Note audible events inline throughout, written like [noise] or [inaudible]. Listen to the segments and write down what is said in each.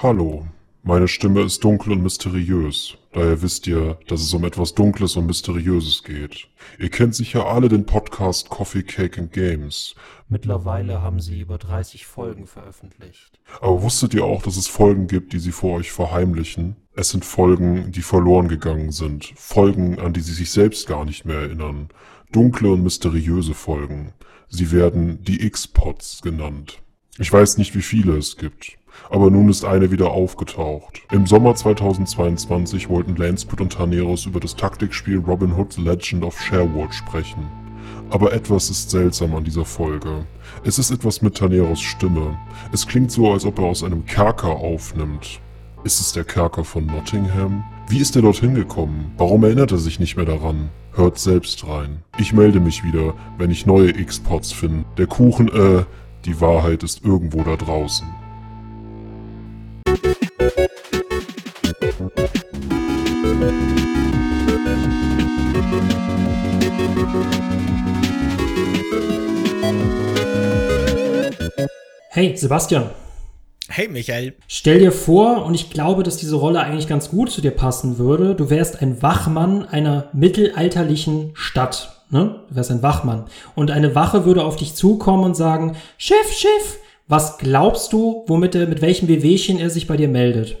Hallo, meine Stimme ist dunkel und mysteriös. Daher wisst ihr, dass es um etwas Dunkles und Mysteriöses geht. Ihr kennt sicher alle den Podcast Coffee Cake and Games. Mittlerweile haben sie über 30 Folgen veröffentlicht. Aber wusstet ihr auch, dass es Folgen gibt, die sie vor euch verheimlichen? Es sind Folgen, die verloren gegangen sind. Folgen, an die sie sich selbst gar nicht mehr erinnern. Dunkle und mysteriöse Folgen. Sie werden die X-Pods genannt. Ich weiß nicht, wie viele es gibt aber nun ist eine wieder aufgetaucht. Im Sommer 2022 wollten Lansput und Taneros über das Taktikspiel Robin Hood Legend of Sherwood sprechen. Aber etwas ist seltsam an dieser Folge. Es ist etwas mit Taneros Stimme. Es klingt so, als ob er aus einem Kerker aufnimmt. Ist es der Kerker von Nottingham? Wie ist er dorthin gekommen? Warum erinnert er sich nicht mehr daran? Hört selbst rein. Ich melde mich wieder, wenn ich neue X-Pods finde. Der Kuchen, äh, die Wahrheit ist irgendwo da draußen. Hey, Sebastian. Hey, Michael. Stell dir vor, und ich glaube, dass diese Rolle eigentlich ganz gut zu dir passen würde, du wärst ein Wachmann einer mittelalterlichen Stadt. Ne? Du wärst ein Wachmann. Und eine Wache würde auf dich zukommen und sagen, Chef, Chef, was glaubst du, womit er, mit welchem Wehwehchen er sich bei dir meldet?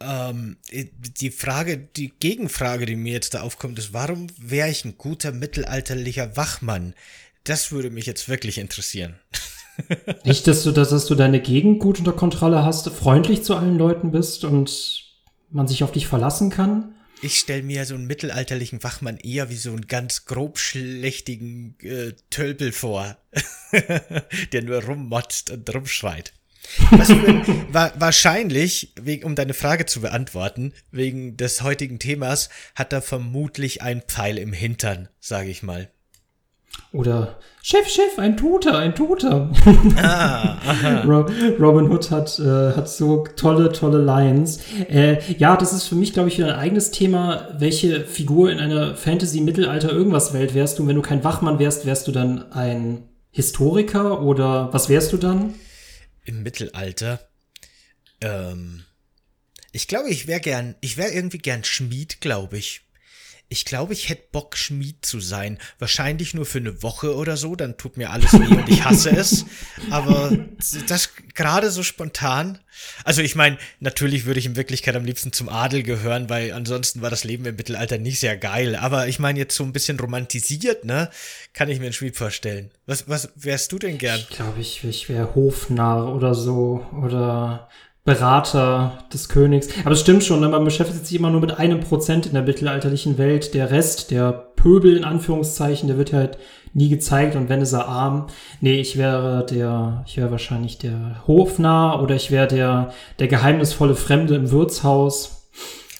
Ähm, die Frage, die Gegenfrage, die mir jetzt da aufkommt, ist, warum wäre ich ein guter mittelalterlicher Wachmann? Das würde mich jetzt wirklich interessieren. [laughs] Nicht, dass du, dass, dass du deine Gegend gut unter Kontrolle hast, freundlich zu allen Leuten bist und man sich auf dich verlassen kann? Ich stelle mir so einen mittelalterlichen Wachmann eher wie so einen ganz grobschlächtigen äh, Tölpel vor, [laughs] der nur rummotzt und rumschreit. Was [laughs] wa wahrscheinlich, um deine Frage zu beantworten, wegen des heutigen Themas, hat er vermutlich einen Pfeil im Hintern, sage ich mal. Oder Chef, Chef, ein Toter, ein Toter. Ah, [laughs] Robin Hood hat, äh, hat so tolle, tolle Lines. Äh, ja, das ist für mich, glaube ich, wieder ein eigenes Thema. Welche Figur in einer Fantasy-Mittelalter-Irgendwas-Welt wärst du? Und wenn du kein Wachmann wärst, wärst du dann ein Historiker oder was wärst du dann? Im Mittelalter. Ähm, ich glaube, ich wäre gern, ich wäre irgendwie gern Schmied, glaube ich. Ich glaube, ich hätte Bock, Schmied zu sein. Wahrscheinlich nur für eine Woche oder so, dann tut mir alles weh und ich hasse es. Aber das gerade so spontan. Also ich meine, natürlich würde ich in Wirklichkeit am liebsten zum Adel gehören, weil ansonsten war das Leben im Mittelalter nicht sehr geil. Aber ich meine, jetzt so ein bisschen romantisiert, ne? Kann ich mir einen Schmied vorstellen. Was, was wärst du denn gern? Ich glaube, ich, ich wäre Hofnarr oder so. Oder Berater des Königs. Aber es stimmt schon, ne? man beschäftigt sich immer nur mit einem Prozent in der mittelalterlichen Welt. Der Rest, der Pöbel in Anführungszeichen, der wird halt nie gezeigt und wenn ist er arm. Nee, ich wäre der, ich wäre wahrscheinlich der Hofnarr oder ich wäre der, der geheimnisvolle Fremde im Wirtshaus.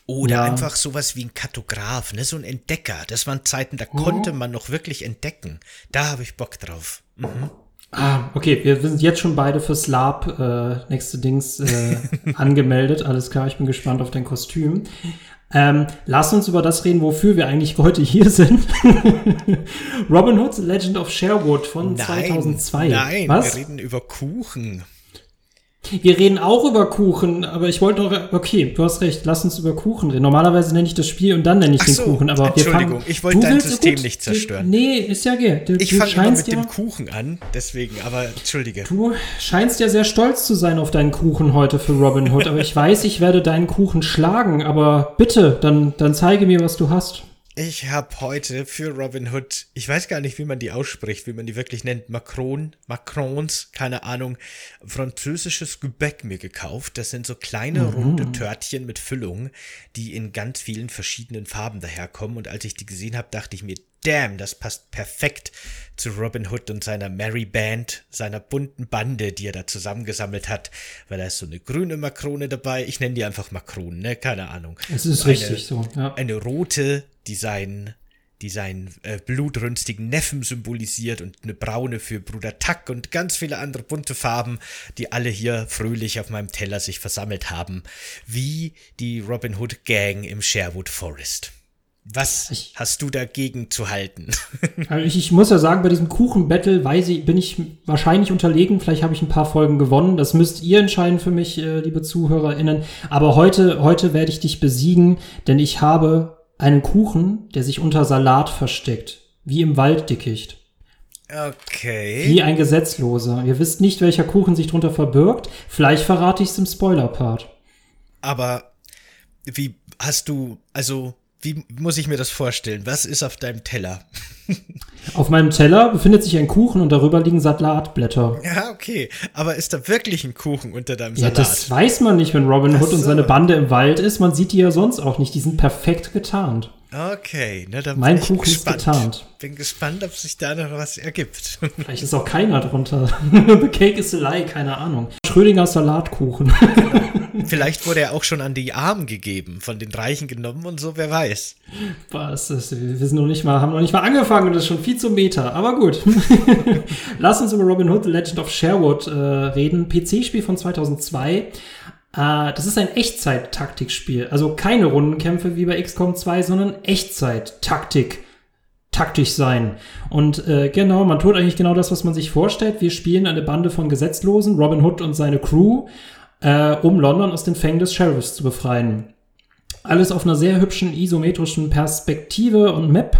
Oder ja. einfach sowas wie ein Kartograf, ne, so ein Entdecker. Das waren Zeiten, da oh. konnte man noch wirklich entdecken. Da habe ich Bock drauf. Mhm. Ah, okay, wir sind jetzt schon beide fürs Lab äh, nächste Dings äh, [laughs] angemeldet. Alles klar, ich bin gespannt auf dein Kostüm. Ähm, lass uns über das reden, wofür wir eigentlich heute hier sind. [laughs] Robin Hood's Legend of Sherwood von nein, 2002. Nein, Was? wir reden über Kuchen. Wir reden auch über Kuchen, aber ich wollte doch, okay, du hast recht, lass uns über Kuchen reden. Normalerweise nenne ich das Spiel und dann nenne ich Ach den so, Kuchen, aber wir fangen, ich wollte dein System gut, nicht zerstören. Nee, ist ja okay. Du, ich fange immer mit ja, dem Kuchen an, deswegen, aber entschuldige. Du scheinst ja sehr stolz zu sein auf deinen Kuchen heute für Robin Hood, aber ich [laughs] weiß, ich werde deinen Kuchen schlagen, aber bitte, dann, dann zeige mir, was du hast. Ich habe heute für Robin Hood, ich weiß gar nicht, wie man die ausspricht, wie man die wirklich nennt, Macron, Macrons, keine Ahnung, französisches Gebäck mir gekauft. Das sind so kleine mhm. runde Törtchen mit Füllung, die in ganz vielen verschiedenen Farben daherkommen. Und als ich die gesehen habe, dachte ich mir, damn, das passt perfekt zu Robin Hood und seiner Merry Band, seiner bunten Bande, die er da zusammengesammelt hat, weil da ist so eine grüne Makrone dabei. Ich nenne die einfach Makronen, ne? Keine Ahnung. Es ist eine, richtig so, ja. Eine rote, die seinen, die seinen äh, blutrünstigen Neffen symbolisiert und eine braune für Bruder Tuck und ganz viele andere bunte Farben, die alle hier fröhlich auf meinem Teller sich versammelt haben, wie die Robin Hood Gang im Sherwood Forest. Was Ich- hast du dagegen zu halten? [laughs] Also ich, ich muss ja sagen, bei diesem Kuchen-Battle weiß ich, bin ich wahrscheinlich unterlegen. Vielleicht habe ich ein paar Folgen gewonnen. Das müsst ihr entscheiden für mich, äh, liebe ZuhörerInnen. Aber heute, heute werde ich dich besiegen, denn ich habe einen Kuchen, der sich unter Salat versteckt. Wie im Walddickicht. Okay. Wie ein Gesetzloser. Ihr wisst nicht, welcher Kuchen sich drunter verbirgt. Vielleicht verrate ich es im Spoiler-Part. Aber wie hast du, also, wie muss ich mir das vorstellen? Was ist auf deinem Teller? [laughs] Auf meinem Teller befindet sich ein Kuchen und darüber liegen Salatblätter. Ja, okay. Aber ist da wirklich ein Kuchen unter deinem Ja, Salat? das weiß man nicht, wenn Robin Hood Ach und so. seine Bande im Wald ist. Man sieht die ja sonst auch nicht. Die sind perfekt getarnt. Okay, na dann Mein bin ich Kuchen ist gespannt. getarnt. Bin gespannt, ob sich da noch was ergibt. [laughs] Vielleicht ist auch keiner drunter. [laughs] The cake is a lie, keine Ahnung. Schrödingers Salatkuchen. [laughs] Vielleicht wurde er auch schon an die Armen gegeben, von den Reichen genommen und so, wer weiß. Was ist, wir sind noch nicht mal, haben noch nicht mal angefangen und das ist schon viel zu Meta. Aber gut. Lass uns über Robin Hood, The Legend of Sherwood äh, reden. PC-Spiel von 2002. Äh, das ist ein Echtzeit-Taktikspiel. Also keine Rundenkämpfe wie bei XCOM 2, sondern Echtzeit-Taktik. Taktisch sein. Und äh, genau, man tut eigentlich genau das, was man sich vorstellt. Wir spielen eine Bande von Gesetzlosen, Robin Hood und seine Crew, äh, um London aus den Fängen des Sheriffs zu befreien. Alles auf einer sehr hübschen isometrischen Perspektive und Map.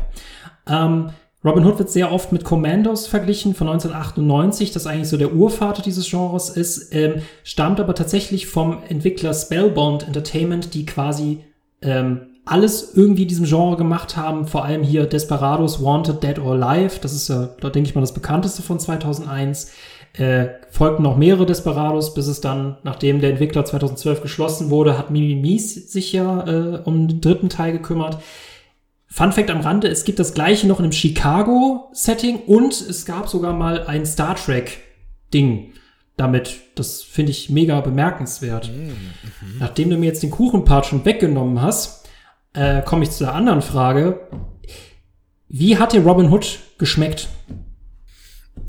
Ähm, Robin Hood wird sehr oft mit Commandos verglichen von 1998, das eigentlich so der Urvater dieses Genres ist, ähm, stammt aber tatsächlich vom Entwickler Spellbound Entertainment, die quasi ähm, alles irgendwie in diesem Genre gemacht haben, vor allem hier Desperados, Wanted, Dead or Alive, das ist ja, da denke ich mal, das bekannteste von 2001. Äh, folgten noch mehrere Desperados, bis es dann, nachdem der Entwickler 2012 geschlossen wurde, hat Mimimis sich ja äh, um den dritten Teil gekümmert. Fun Fact am Rande, es gibt das gleiche noch in einem Chicago-Setting und es gab sogar mal ein Star Trek-Ding damit. Das finde ich mega bemerkenswert. Nachdem du mir jetzt den Kuchenpart schon weggenommen hast, äh, komme ich zu der anderen Frage. Wie hat dir Robin Hood geschmeckt?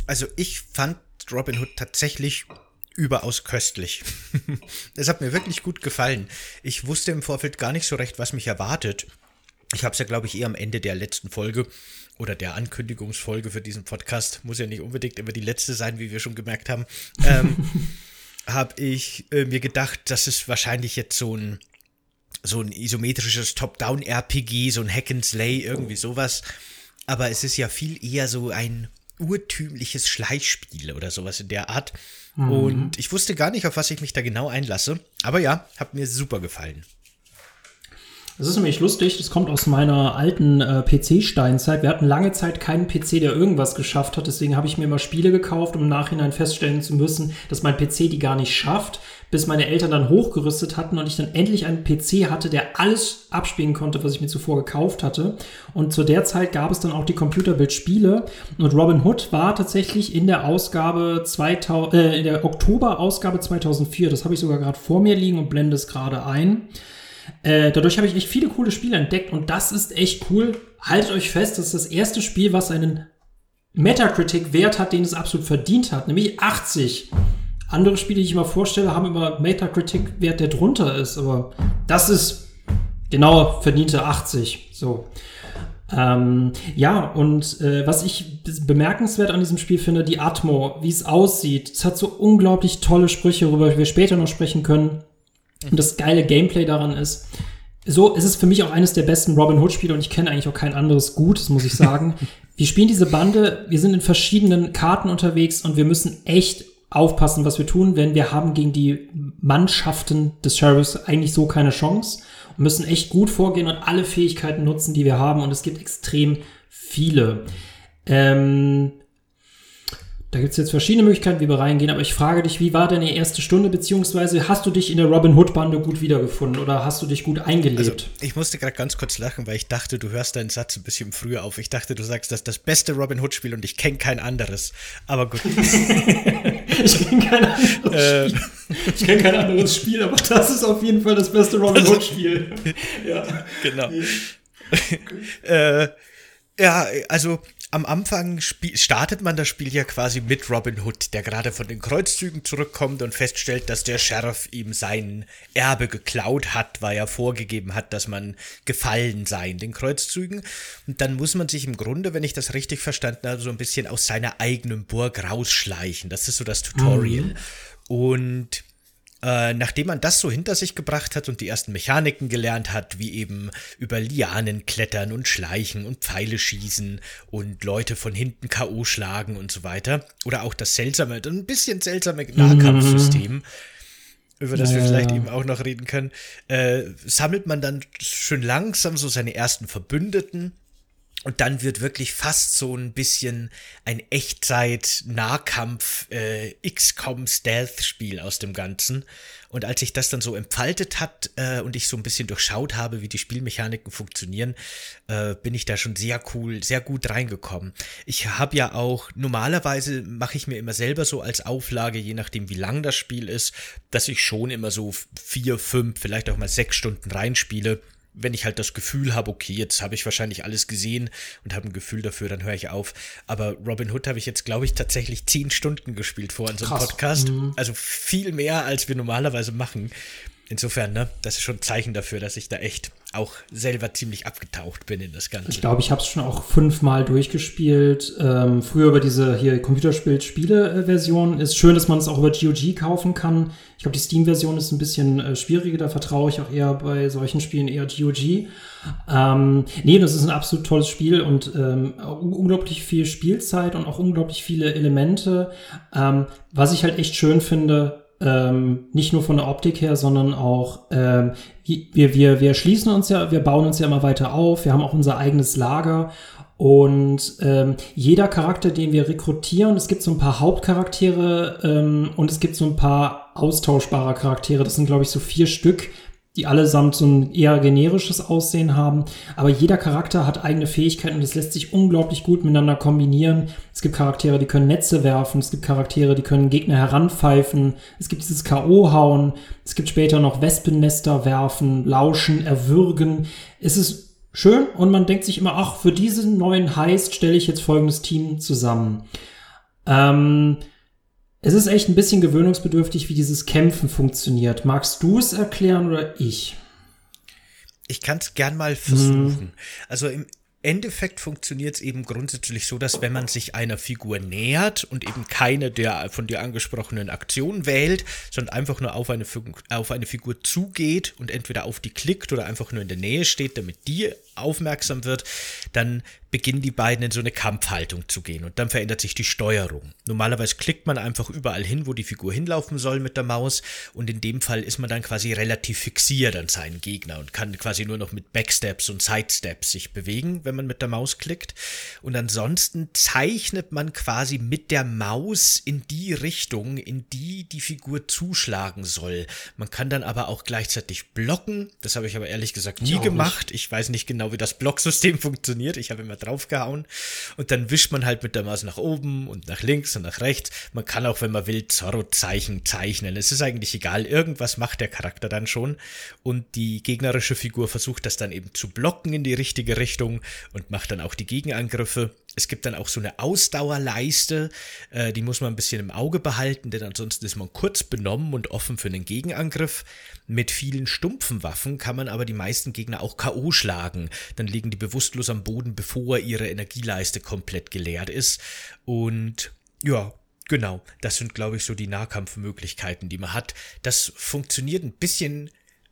Also ich fand Robin Hood tatsächlich überaus köstlich. [laughs] Es hat mir wirklich gut gefallen. Ich wusste im Vorfeld gar nicht so recht, was mich erwartet. Ich habe es ja, glaube ich, eher am Ende der letzten Folge oder der Ankündigungsfolge für diesen Podcast, muss ja nicht unbedingt immer die letzte sein, wie wir schon gemerkt haben, ähm, [laughs] habe ich äh, mir gedacht, das ist wahrscheinlich jetzt so ein so ein isometrisches Top-Down-RPG, so ein Hack and Slay, irgendwie sowas. Aber es ist ja viel eher so ein urtümliches Schleichspiel oder sowas in der Art. Und ich wusste gar nicht, auf was ich mich da genau einlasse. Aber ja, hat mir super gefallen. Das ist nämlich lustig, das kommt aus meiner alten äh, PC-Steinzeit. Wir hatten lange Zeit keinen PC, der irgendwas geschafft hat. Deswegen habe ich mir immer Spiele gekauft, um im Nachhinein feststellen zu müssen, dass mein PC die gar nicht schafft, bis meine Eltern dann hochgerüstet hatten und ich dann endlich einen PC hatte, der alles abspielen konnte, was ich mir zuvor gekauft hatte. Und zu der Zeit gab es dann auch die Computerbild-Spiele. Und Robin Hood war tatsächlich in der Ausgabe 2000, äh, in der Oktober-Ausgabe 2004. Das habe ich sogar gerade vor mir liegen und blende es gerade ein. Äh, dadurch habe ich echt viele coole Spiele entdeckt und das ist echt cool. Haltet euch fest, das ist das erste Spiel, was einen Metacritic-Wert hat, den es absolut verdient hat, nämlich 80. Andere Spiele, die ich immer vorstelle, haben immer Metacritic-Wert, der drunter ist, aber das ist genau verdiente 80. So. Ähm, ja, und äh, was ich bemerkenswert an diesem Spiel finde, die Atmo, wie es aussieht. Es hat so unglaublich tolle Sprüche, worüber wir später noch sprechen können. Und das geile Gameplay daran ist, so, es ist für mich auch eines der besten Robin Hood-Spiele und ich kenne eigentlich auch kein anderes gut, das muss ich sagen. [laughs] wir spielen diese Bande, wir sind in verschiedenen Karten unterwegs und wir müssen echt aufpassen, was wir tun, denn wir haben gegen die Mannschaften des Sheriffs eigentlich so keine Chance und müssen echt gut vorgehen und alle Fähigkeiten nutzen, die wir haben und es gibt extrem viele. Ähm, da gibt es jetzt verschiedene Möglichkeiten, wie wir reingehen, aber ich frage dich, wie war deine erste Stunde, beziehungsweise hast du dich in der Robin Hood-Bande gut wiedergefunden oder hast du dich gut eingelebt? Also, ich musste gerade ganz kurz lachen, weil ich dachte, du hörst deinen Satz ein bisschen früher auf. Ich dachte, du sagst, das ist das beste Robin Hood-Spiel und ich kenne kein anderes. Aber gut. [laughs] ich kenne kein anderes Spiel. Ich kenne kein anderes Spiel, aber das ist auf jeden Fall das beste Robin Hood-Spiel. [laughs] ja. genau. [laughs] äh, ja, also am Anfang startet man das Spiel ja quasi mit Robin Hood, der gerade von den Kreuzzügen zurückkommt und feststellt, dass der Sheriff ihm sein Erbe geklaut hat, weil er vorgegeben hat, dass man gefallen sei in den Kreuzzügen. Und dann muss man sich im Grunde, wenn ich das richtig verstanden habe, so ein bisschen aus seiner eigenen Burg rausschleichen. Das ist so das Tutorial. Mhm. Und äh, nachdem man das so hinter sich gebracht hat und die ersten Mechaniken gelernt hat, wie eben über Lianen klettern und schleichen und Pfeile schießen und Leute von hinten K.O. schlagen und so weiter, oder auch das seltsame, ein bisschen seltsame Nahkampfsystem, mhm. über das ja, wir vielleicht eben auch noch reden können, äh, sammelt man dann schön langsam so seine ersten Verbündeten und dann wird wirklich fast so ein bisschen ein Echtzeit-Nahkampf äh, XCOM-Stealth-Spiel aus dem Ganzen. Und als sich das dann so entfaltet hat äh, und ich so ein bisschen durchschaut habe, wie die Spielmechaniken funktionieren, äh, bin ich da schon sehr cool, sehr gut reingekommen. Ich habe ja auch, normalerweise mache ich mir immer selber so als Auflage, je nachdem wie lang das Spiel ist, dass ich schon immer so vier, fünf, vielleicht auch mal sechs Stunden reinspiele wenn ich halt das Gefühl habe, okay, jetzt habe ich wahrscheinlich alles gesehen und habe ein Gefühl dafür, dann höre ich auf. Aber Robin Hood habe ich jetzt, glaube ich, tatsächlich zehn Stunden gespielt vor unserem Krass. Podcast. Mhm. Also viel mehr, als wir normalerweise machen. Insofern, ne, das ist schon ein Zeichen dafür, dass ich da echt auch selber ziemlich abgetaucht bin in das Ganze. Ich glaube, ich habe es schon auch fünfmal durchgespielt. Ähm, früher über diese hier Computerspiel-Spiele-Version. Ist schön, dass man es auch über GOG kaufen kann. Ich glaube, die Steam-Version ist ein bisschen äh, schwieriger. Da vertraue ich auch eher bei solchen Spielen eher GOG. Ähm, nee, das ist ein absolut tolles Spiel und ähm, unglaublich viel Spielzeit und auch unglaublich viele Elemente. Ähm, was ich halt echt schön finde, ähm, nicht nur von der Optik her, sondern auch ähm, wir, wir, wir schließen uns ja, wir bauen uns ja immer weiter auf, wir haben auch unser eigenes Lager. Und ähm, jeder Charakter, den wir rekrutieren, es gibt so ein paar Hauptcharaktere ähm, und es gibt so ein paar austauschbare Charaktere, das sind glaube ich so vier Stück, die allesamt so ein eher generisches Aussehen haben. Aber jeder Charakter hat eigene Fähigkeiten und es lässt sich unglaublich gut miteinander kombinieren. Es gibt Charaktere, die können Netze werfen, es gibt Charaktere, die können Gegner heranpfeifen, es gibt dieses K.O. hauen, es gibt später noch Wespennester werfen, lauschen, erwürgen. Es ist schön und man denkt sich immer, ach, für diesen neuen Heist stelle ich jetzt folgendes Team zusammen. Ähm, es ist echt ein bisschen gewöhnungsbedürftig, wie dieses Kämpfen funktioniert. Magst du es erklären oder ich? Ich kann es gern mal versuchen. Hm. Also im Endeffekt funktioniert es eben grundsätzlich so, dass wenn man sich einer Figur nähert und eben keine der von dir angesprochenen Aktionen wählt, sondern einfach nur auf eine, auf eine Figur zugeht und entweder auf die klickt oder einfach nur in der Nähe steht, damit die aufmerksam wird, dann beginnen die beiden in so eine Kampfhaltung zu gehen und dann verändert sich die Steuerung. Normalerweise klickt man einfach überall hin, wo die Figur hinlaufen soll mit der Maus und in dem Fall ist man dann quasi relativ fixiert an seinen Gegner und kann quasi nur noch mit Backsteps und Sidesteps sich bewegen, wenn man mit der Maus klickt. Und ansonsten zeichnet man quasi mit der Maus in die Richtung, in die die Figur zuschlagen soll. Man kann dann aber auch gleichzeitig blocken. Das habe ich aber ehrlich gesagt nie gemacht. Ich weiß nicht genau, wie das Blocksystem [laughs] funktioniert. Ich habe immer draufgehauen und dann wischt man halt mit der Maus nach oben und nach links und nach rechts. Man kann auch, wenn man will, Zorro-Zeichen zeichnen. Es ist eigentlich egal, irgendwas macht der Charakter dann schon und die gegnerische Figur versucht das dann eben zu blocken in die richtige Richtung und macht dann auch die Gegenangriffe. Es gibt dann auch so eine Ausdauerleiste, äh, die muss man ein bisschen im Auge behalten, denn ansonsten ist man kurz benommen und offen für einen Gegenangriff. Mit vielen stumpfen Waffen kann man aber die meisten Gegner auch K.O. schlagen. Dann liegen die bewusstlos am Boden, bevor ihre Energieleiste komplett geleert ist. Und ja, genau, das sind, glaube ich, so die Nahkampfmöglichkeiten, die man hat. Das funktioniert ein bisschen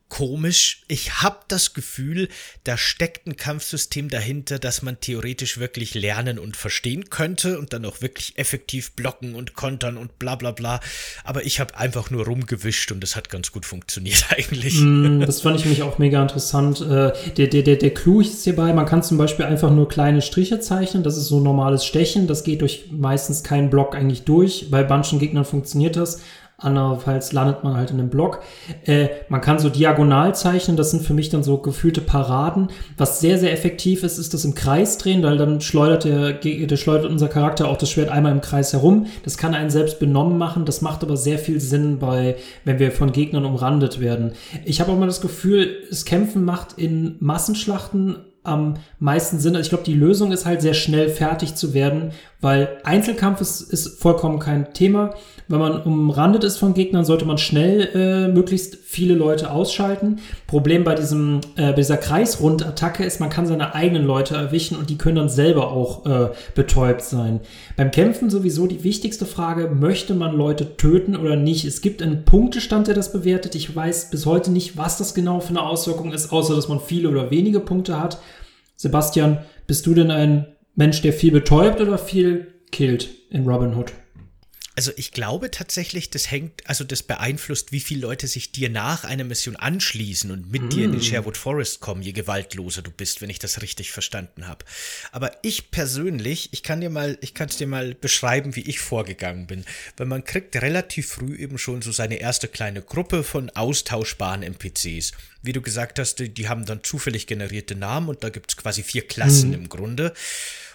komisch. Ich habe das Gefühl, da steckt ein Kampfsystem dahinter, das man theoretisch wirklich lernen und verstehen könnte und dann auch wirklich effektiv blocken und kontern und bla bla bla. Aber ich habe einfach nur rumgewischt und es hat ganz gut funktioniert [laughs] eigentlich. Mm, das fand ich mich auch mega interessant. Äh, der, der, der, Clou ist hierbei, man kann zum Beispiel einfach nur kleine Striche zeichnen. Das ist so normales Stechen. Das geht durch meistens keinen Block eigentlich durch. Bei manchen Gegnern funktioniert das andernfalls landet man halt in einem Block. Äh, man kann so diagonal zeichnen, das sind für mich dann so gefühlte Paraden. Was sehr, sehr effektiv ist, ist das im Kreis drehen, weil dann schleudert der, der schleudert unser Charakter auch das Schwert einmal im Kreis herum. Das kann einen selbst benommen machen, das macht aber sehr viel Sinn bei, wenn wir von Gegnern umrandet werden. Ich habe auch mal das Gefühl, das Kämpfen macht in Massenschlachten am meisten Sinn. Also ich glaube, die Lösung ist halt sehr schnell fertig zu werden, weil Einzelkampf ist, ist vollkommen kein Thema. Wenn man umrandet ist von Gegnern, sollte man schnell äh, möglichst viele Leute ausschalten. Problem bei diesem äh, bei dieser Kreisrundattacke ist, man kann seine eigenen Leute erwischen und die können dann selber auch äh, betäubt sein. Beim Kämpfen sowieso die wichtigste Frage, möchte man Leute töten oder nicht? Es gibt einen Punktestand, der das bewertet. Ich weiß bis heute nicht, was das genau für eine Auswirkung ist, außer dass man viele oder wenige Punkte hat. Sebastian, bist du denn ein Mensch, der viel betäubt oder viel killt in Robin Hood? Also ich glaube tatsächlich, das hängt, also das beeinflusst, wie viele Leute sich dir nach einer Mission anschließen und mit mm. dir in den hm. Sherwood Forest kommen, je gewaltloser du bist, wenn ich das richtig verstanden habe. Aber ich persönlich, ich kann dir mal, ich kann es dir mal beschreiben, wie ich vorgegangen bin. Weil man kriegt relativ früh eben schon so seine erste kleine Gruppe von austauschbaren NPCs. Wie du gesagt hast, die, die haben dann zufällig generierte Namen und da gibt es quasi vier Klassen mm. im Grunde.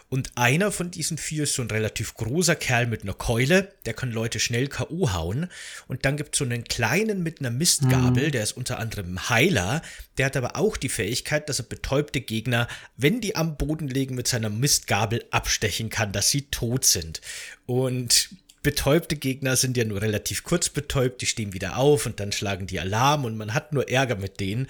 Und einer von diesen vier ist so ein relativ großer Kerl mit einer Keule, der kann Leute schnell K.O. hauen. Und dann gibt es so einen kleinen mit einer Mistgabel, mhm. der ist unter anderem ein Heiler. Der hat aber auch die Fähigkeit, dass er betäubte Gegner, wenn die am Boden liegen, mit seiner Mistgabel abstechen kann, dass sie tot sind. Und betäubte Gegner sind ja nur relativ kurz betäubt, die stehen wieder auf und dann schlagen die Alarm und man hat nur Ärger mit denen.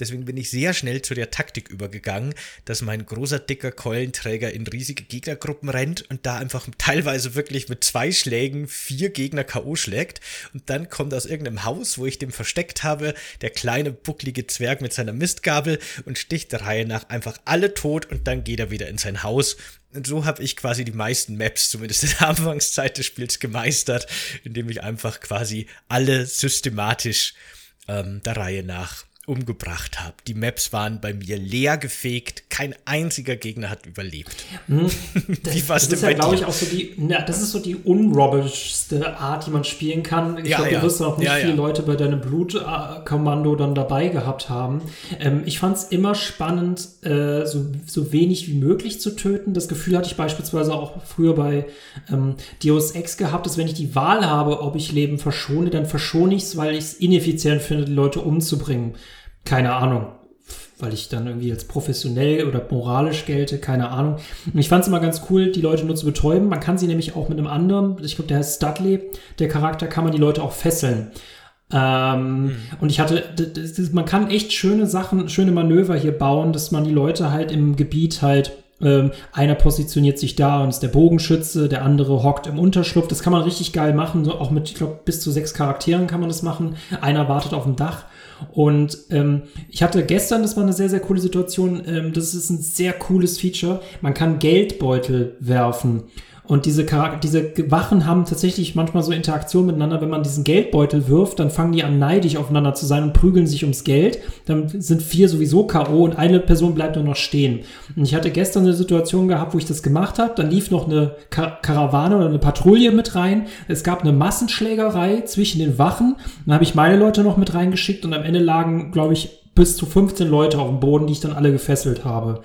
Deswegen bin ich sehr schnell zu der Taktik übergegangen, dass mein großer, dicker Keulenträger in riesige Gegnergruppen rennt und da einfach teilweise wirklich mit zwei Schlägen vier Gegner K.O. schlägt. Und dann kommt aus irgendeinem Haus, wo ich den versteckt habe, der kleine, bucklige Zwerg mit seiner Mistgabel und sticht der Reihe nach einfach alle tot und dann geht er wieder in sein Haus. Und so habe ich quasi die meisten Maps, zumindest in der [laughs] Anfangszeit des Spiels, gemeistert, indem ich einfach quasi alle systematisch ähm, der Reihe nach umgebracht habe. Die Maps waren bei mir leer gefegt, kein einziger Gegner hat überlebt. Hm, [laughs] das, Wie war's das ist ja, glaube ich, auch so die, na, das ist so die unrobbischste Art, die man spielen kann. Ich ja, glaube, ja. du wirst auch nicht ja, viele Leute bei deinem Blutkommando dann dabei gehabt haben. Ähm, ich fand es immer spannend, äh, so, so wenig wie möglich zu töten. Das Gefühl hatte ich beispielsweise auch früher bei ähm, Deus Ex gehabt, dass wenn ich die Wahl habe, ob ich Leben verschone, dann verschone ich es, weil ich es ineffizient finde, die Leute umzubringen keine Ahnung, weil ich dann irgendwie als professionell oder moralisch gelte, keine Ahnung. Und ich fand es immer ganz cool, die Leute nur zu betäuben. Man kann sie nämlich auch mit einem anderen, ich glaube, der heißt Studley, der Charakter, kann man die Leute auch fesseln. Ähm, mhm. Und ich hatte, das, das, man kann echt schöne Sachen, schöne Manöver hier bauen, dass man die Leute halt im Gebiet halt ähm, einer positioniert sich da und ist der Bogenschütze, der andere hockt im Unterschlupf. Das kann man richtig geil machen. So auch mit, ich glaube, bis zu sechs Charakteren kann man das machen. Einer wartet auf dem Dach. Und ähm, ich hatte gestern, das war eine sehr, sehr coole Situation, ähm, das ist ein sehr cooles Feature. Man kann Geldbeutel werfen. Und diese, Charakter diese Wachen haben tatsächlich manchmal so Interaktion miteinander. Wenn man diesen Geldbeutel wirft, dann fangen die an neidisch aufeinander zu sein und prügeln sich ums Geld. Dann sind vier sowieso K.O. und eine Person bleibt nur noch stehen. Und ich hatte gestern eine Situation gehabt, wo ich das gemacht habe. Dann lief noch eine Kar Karawane oder eine Patrouille mit rein. Es gab eine Massenschlägerei zwischen den Wachen. Dann habe ich meine Leute noch mit reingeschickt und am Ende lagen, glaube ich, bis zu 15 Leute auf dem Boden, die ich dann alle gefesselt habe.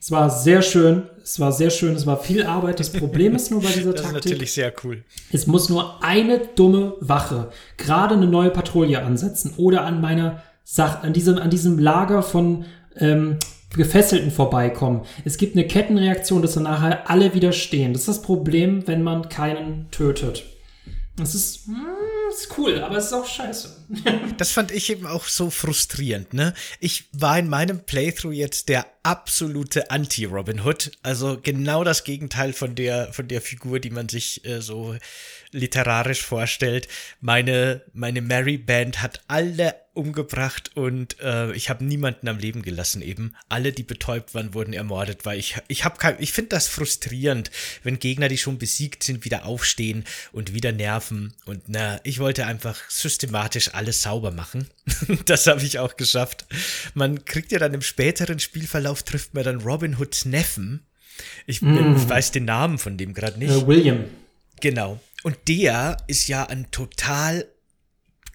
Es war sehr schön. Es war sehr schön. Es war viel Arbeit. Das Problem ist nur bei dieser das [laughs] Taktik. Das ist natürlich sehr cool. Es muss nur eine dumme Wache gerade eine neue Patrouille ansetzen oder an meiner Sache, an diesem, an diesem Lager von ähm, Gefesselten vorbeikommen. Es gibt eine Kettenreaktion, dass dann nachher alle widerstehen. Das ist das Problem, wenn man keinen tötet. Das ist, hm, ist cool, aber es ist auch scheiße. [laughs] das fand ich eben auch so frustrierend, ne? Ich war in meinem Playthrough jetzt der absolute Anti-Robin Hood. Also genau das Gegenteil von der, von der Figur, die man sich äh, so literarisch vorstellt. Meine, meine Mary Band hat alle umgebracht und äh, ich habe niemanden am Leben gelassen eben. Alle, die betäubt waren, wurden ermordet, weil ich ich habe kein ich finde das frustrierend, wenn Gegner, die schon besiegt sind, wieder aufstehen und wieder nerven und na, ich wollte einfach systematisch alles sauber machen. [laughs] das habe ich auch geschafft. Man kriegt ja dann im späteren Spielverlauf trifft man dann Robin Hoods Neffen. Ich, mm. ich weiß den Namen von dem gerade nicht. Uh, William. Genau. Und der ist ja ein total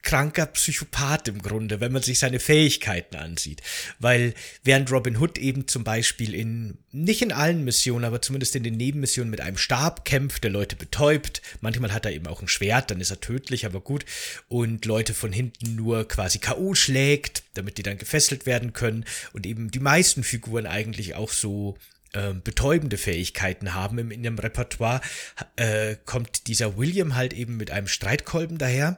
kranker Psychopath im Grunde, wenn man sich seine Fähigkeiten ansieht. Weil während Robin Hood eben zum Beispiel in, nicht in allen Missionen, aber zumindest in den Nebenmissionen mit einem Stab kämpft, der Leute betäubt, manchmal hat er eben auch ein Schwert, dann ist er tödlich, aber gut, und Leute von hinten nur quasi K.O. schlägt, damit die dann gefesselt werden können und eben die meisten Figuren eigentlich auch so äh, betäubende Fähigkeiten haben in dem Repertoire, äh, kommt dieser William halt eben mit einem Streitkolben daher.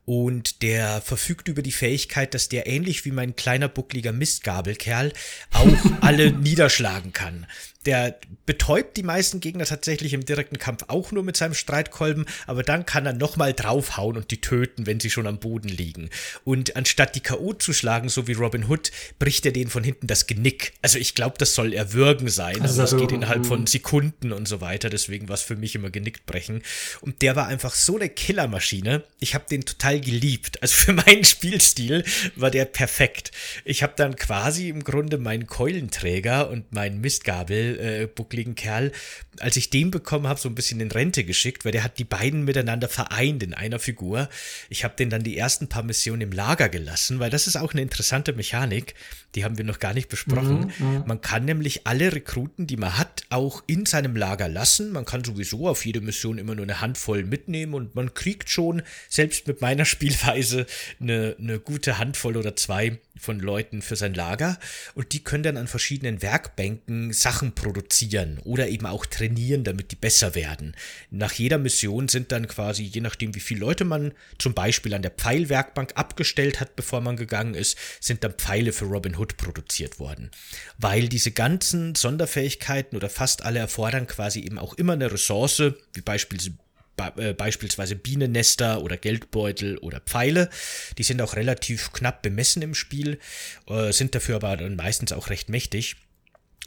Und der verfügt über die Fähigkeit, dass der ähnlich wie mein kleiner buckliger Mistgabelkerl auch [laughs] alle niederschlagen kann. Der betäubt die meisten Gegner tatsächlich im direkten Kampf auch nur mit seinem Streitkolben, aber dann kann er nochmal draufhauen und die töten, wenn sie schon am Boden liegen. Und anstatt die K.O. zu schlagen, so wie Robin Hood, bricht er denen von hinten das Genick. Also ich glaube, das soll erwürgen sein. Also das geht innerhalb von Sekunden und so weiter. Deswegen war es für mich immer Genick brechen. Und der war einfach so eine Killermaschine. Ich habe den total geliebt. Also für [laughs] meinen Spielstil war der perfekt. Ich habe dann quasi im Grunde meinen Keulenträger und meinen Mistgabel äh, buckligen Kerl, als ich den bekommen habe, so ein bisschen in Rente geschickt, weil der hat die beiden miteinander vereint in einer Figur. Ich habe den dann die ersten paar Missionen im Lager gelassen, weil das ist auch eine interessante Mechanik, die haben wir noch gar nicht besprochen. Mhm, mhm, man kann nämlich alle Rekruten, die man hat, auch in seinem Lager lassen. Man kann sowieso auf jede Mission immer nur eine Handvoll mitnehmen und man kriegt schon, selbst mit meiner [laughs] Spielweise, eine, eine gute Handvoll oder zwei von Leuten für sein Lager. Und die können dann an verschiedenen Werkbänken Sachen produzieren oder eben auch trainieren, damit die besser werden. Nach jeder Mission sind dann quasi, je nachdem wie viele Leute man zum Beispiel an der Pfeilwerkbank abgestellt hat, bevor man gegangen ist, sind dann Pfeile für Robin Hood produziert worden. Weil diese ganzen Sonderfähigkeiten oder fast alle erfordern quasi eben auch immer eine Ressource, wie beispielsweise beispielsweise Bienennester oder Geldbeutel oder Pfeile. Die sind auch relativ knapp bemessen im Spiel, äh, sind dafür aber dann meistens auch recht mächtig.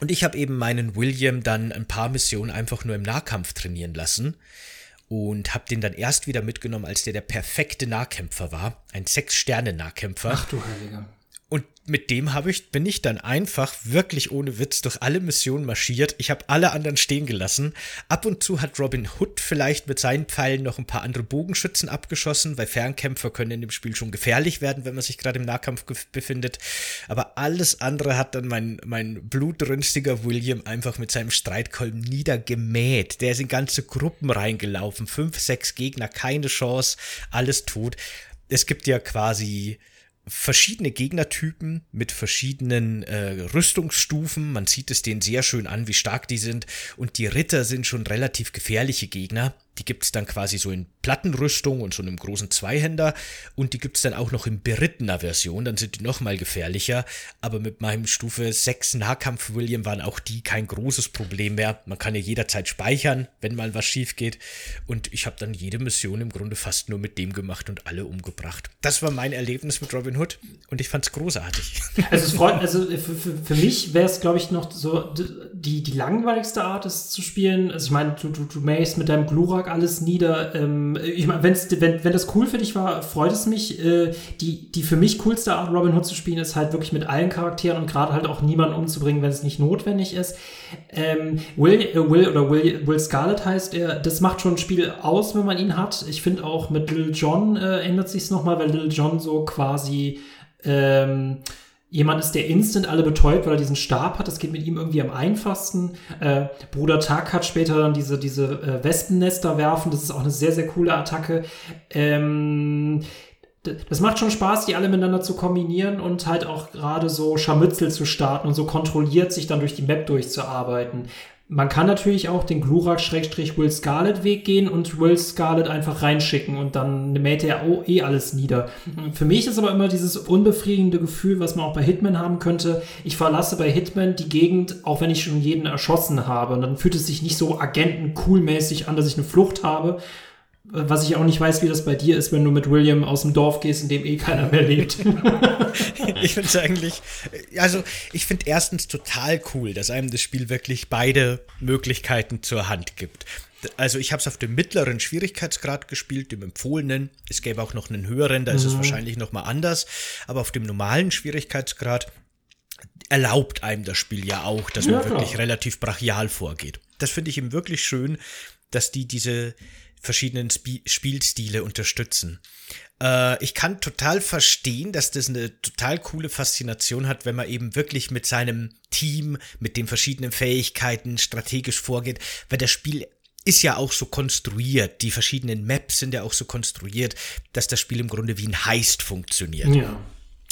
Und ich habe eben meinen William dann ein paar Missionen einfach nur im Nahkampf trainieren lassen und habe den dann erst wieder mitgenommen, als der der perfekte Nahkämpfer war. Ein Sechs-Sterne-Nahkämpfer. Ach du Heiliger. Und mit dem habe ich, bin ich dann einfach wirklich ohne Witz durch alle Missionen marschiert. Ich habe alle anderen stehen gelassen. Ab und zu hat Robin Hood vielleicht mit seinen Pfeilen noch ein paar andere Bogenschützen abgeschossen, weil Fernkämpfer können in dem Spiel schon gefährlich werden, wenn man sich gerade im Nahkampf befindet. Aber alles andere hat dann mein, mein blutrünstiger William einfach mit seinem Streitkolben niedergemäht. Der ist in ganze Gruppen reingelaufen. Fünf, sechs Gegner, keine Chance, alles tot. Es gibt ja quasi verschiedene Gegnertypen mit verschiedenen äh, Rüstungsstufen. Man sieht es denen sehr schön an, wie stark die sind. Und die Ritter sind schon relativ gefährliche Gegner. Die gibt's dann quasi so in Plattenrüstung und so einem großen Zweihänder. Und die gibt's dann auch noch in berittener Version. Dann sind die nochmal gefährlicher. Aber mit meinem Stufe 6 Nahkampf William waren auch die kein großes Problem mehr. Man kann ja jederzeit speichern, wenn mal was schief geht. Und ich habe dann jede Mission im Grunde fast nur mit dem gemacht und alle umgebracht. Das war mein Erlebnis mit Robin Hood. Und ich fand's großartig. Also es freut, also für, für, für mich wäre es, glaube ich, noch so die, die langweiligste Art, es zu spielen. Also ich meine, du, du, du mähst mit deinem Glurak alles nieder. Ähm, ich meine, wenn, wenn das cool für dich war, freut es mich. Äh, die, die für mich coolste Art, Robin Hood zu spielen, ist halt wirklich mit allen Charakteren und gerade halt auch niemanden umzubringen, wenn es nicht notwendig ist. Ähm, Will, äh, Will oder Will, Will Scarlett heißt er, das macht schon ein Spiel aus, wenn man ihn hat. Ich finde auch mit Little John äh, ändert sich es nochmal, weil Little John so quasi ähm, jemand ist, der instant alle betäubt, weil er diesen Stab hat. Das geht mit ihm irgendwie am einfachsten. Äh, Bruder Tag hat später dann diese, diese äh, Wespennester werfen. Das ist auch eine sehr, sehr coole Attacke. Ähm, das macht schon Spaß, die alle miteinander zu kombinieren und halt auch gerade so Scharmützel zu starten und so kontrolliert sich dann durch die Map durchzuarbeiten. Man kann natürlich auch den Glurak-Will Scarlet Weg gehen und Will Scarlet einfach reinschicken und dann mäht er eh alles nieder. Für mich ist aber immer dieses unbefriedigende Gefühl, was man auch bei Hitman haben könnte. Ich verlasse bei Hitman die Gegend, auch wenn ich schon jeden erschossen habe. Und dann fühlt es sich nicht so agenten-cool-mäßig an, dass ich eine Flucht habe, was ich auch nicht weiß, wie das bei dir ist, wenn du mit William aus dem Dorf gehst, in dem eh keiner mehr lebt. [laughs] ich finde es eigentlich, also ich finde erstens total cool, dass einem das Spiel wirklich beide Möglichkeiten zur Hand gibt. Also ich habe es auf dem mittleren Schwierigkeitsgrad gespielt, dem empfohlenen. Es gäbe auch noch einen höheren, da ist es mhm. wahrscheinlich noch mal anders. Aber auf dem normalen Schwierigkeitsgrad erlaubt einem das Spiel ja auch, dass man ja, wirklich relativ brachial vorgeht. Das finde ich eben wirklich schön, dass die diese verschiedenen Sp Spielstile unterstützen. Äh, ich kann total verstehen, dass das eine total coole Faszination hat, wenn man eben wirklich mit seinem Team, mit den verschiedenen Fähigkeiten strategisch vorgeht, weil das Spiel ist ja auch so konstruiert, die verschiedenen Maps sind ja auch so konstruiert, dass das Spiel im Grunde wie ein Heist funktioniert. Ja.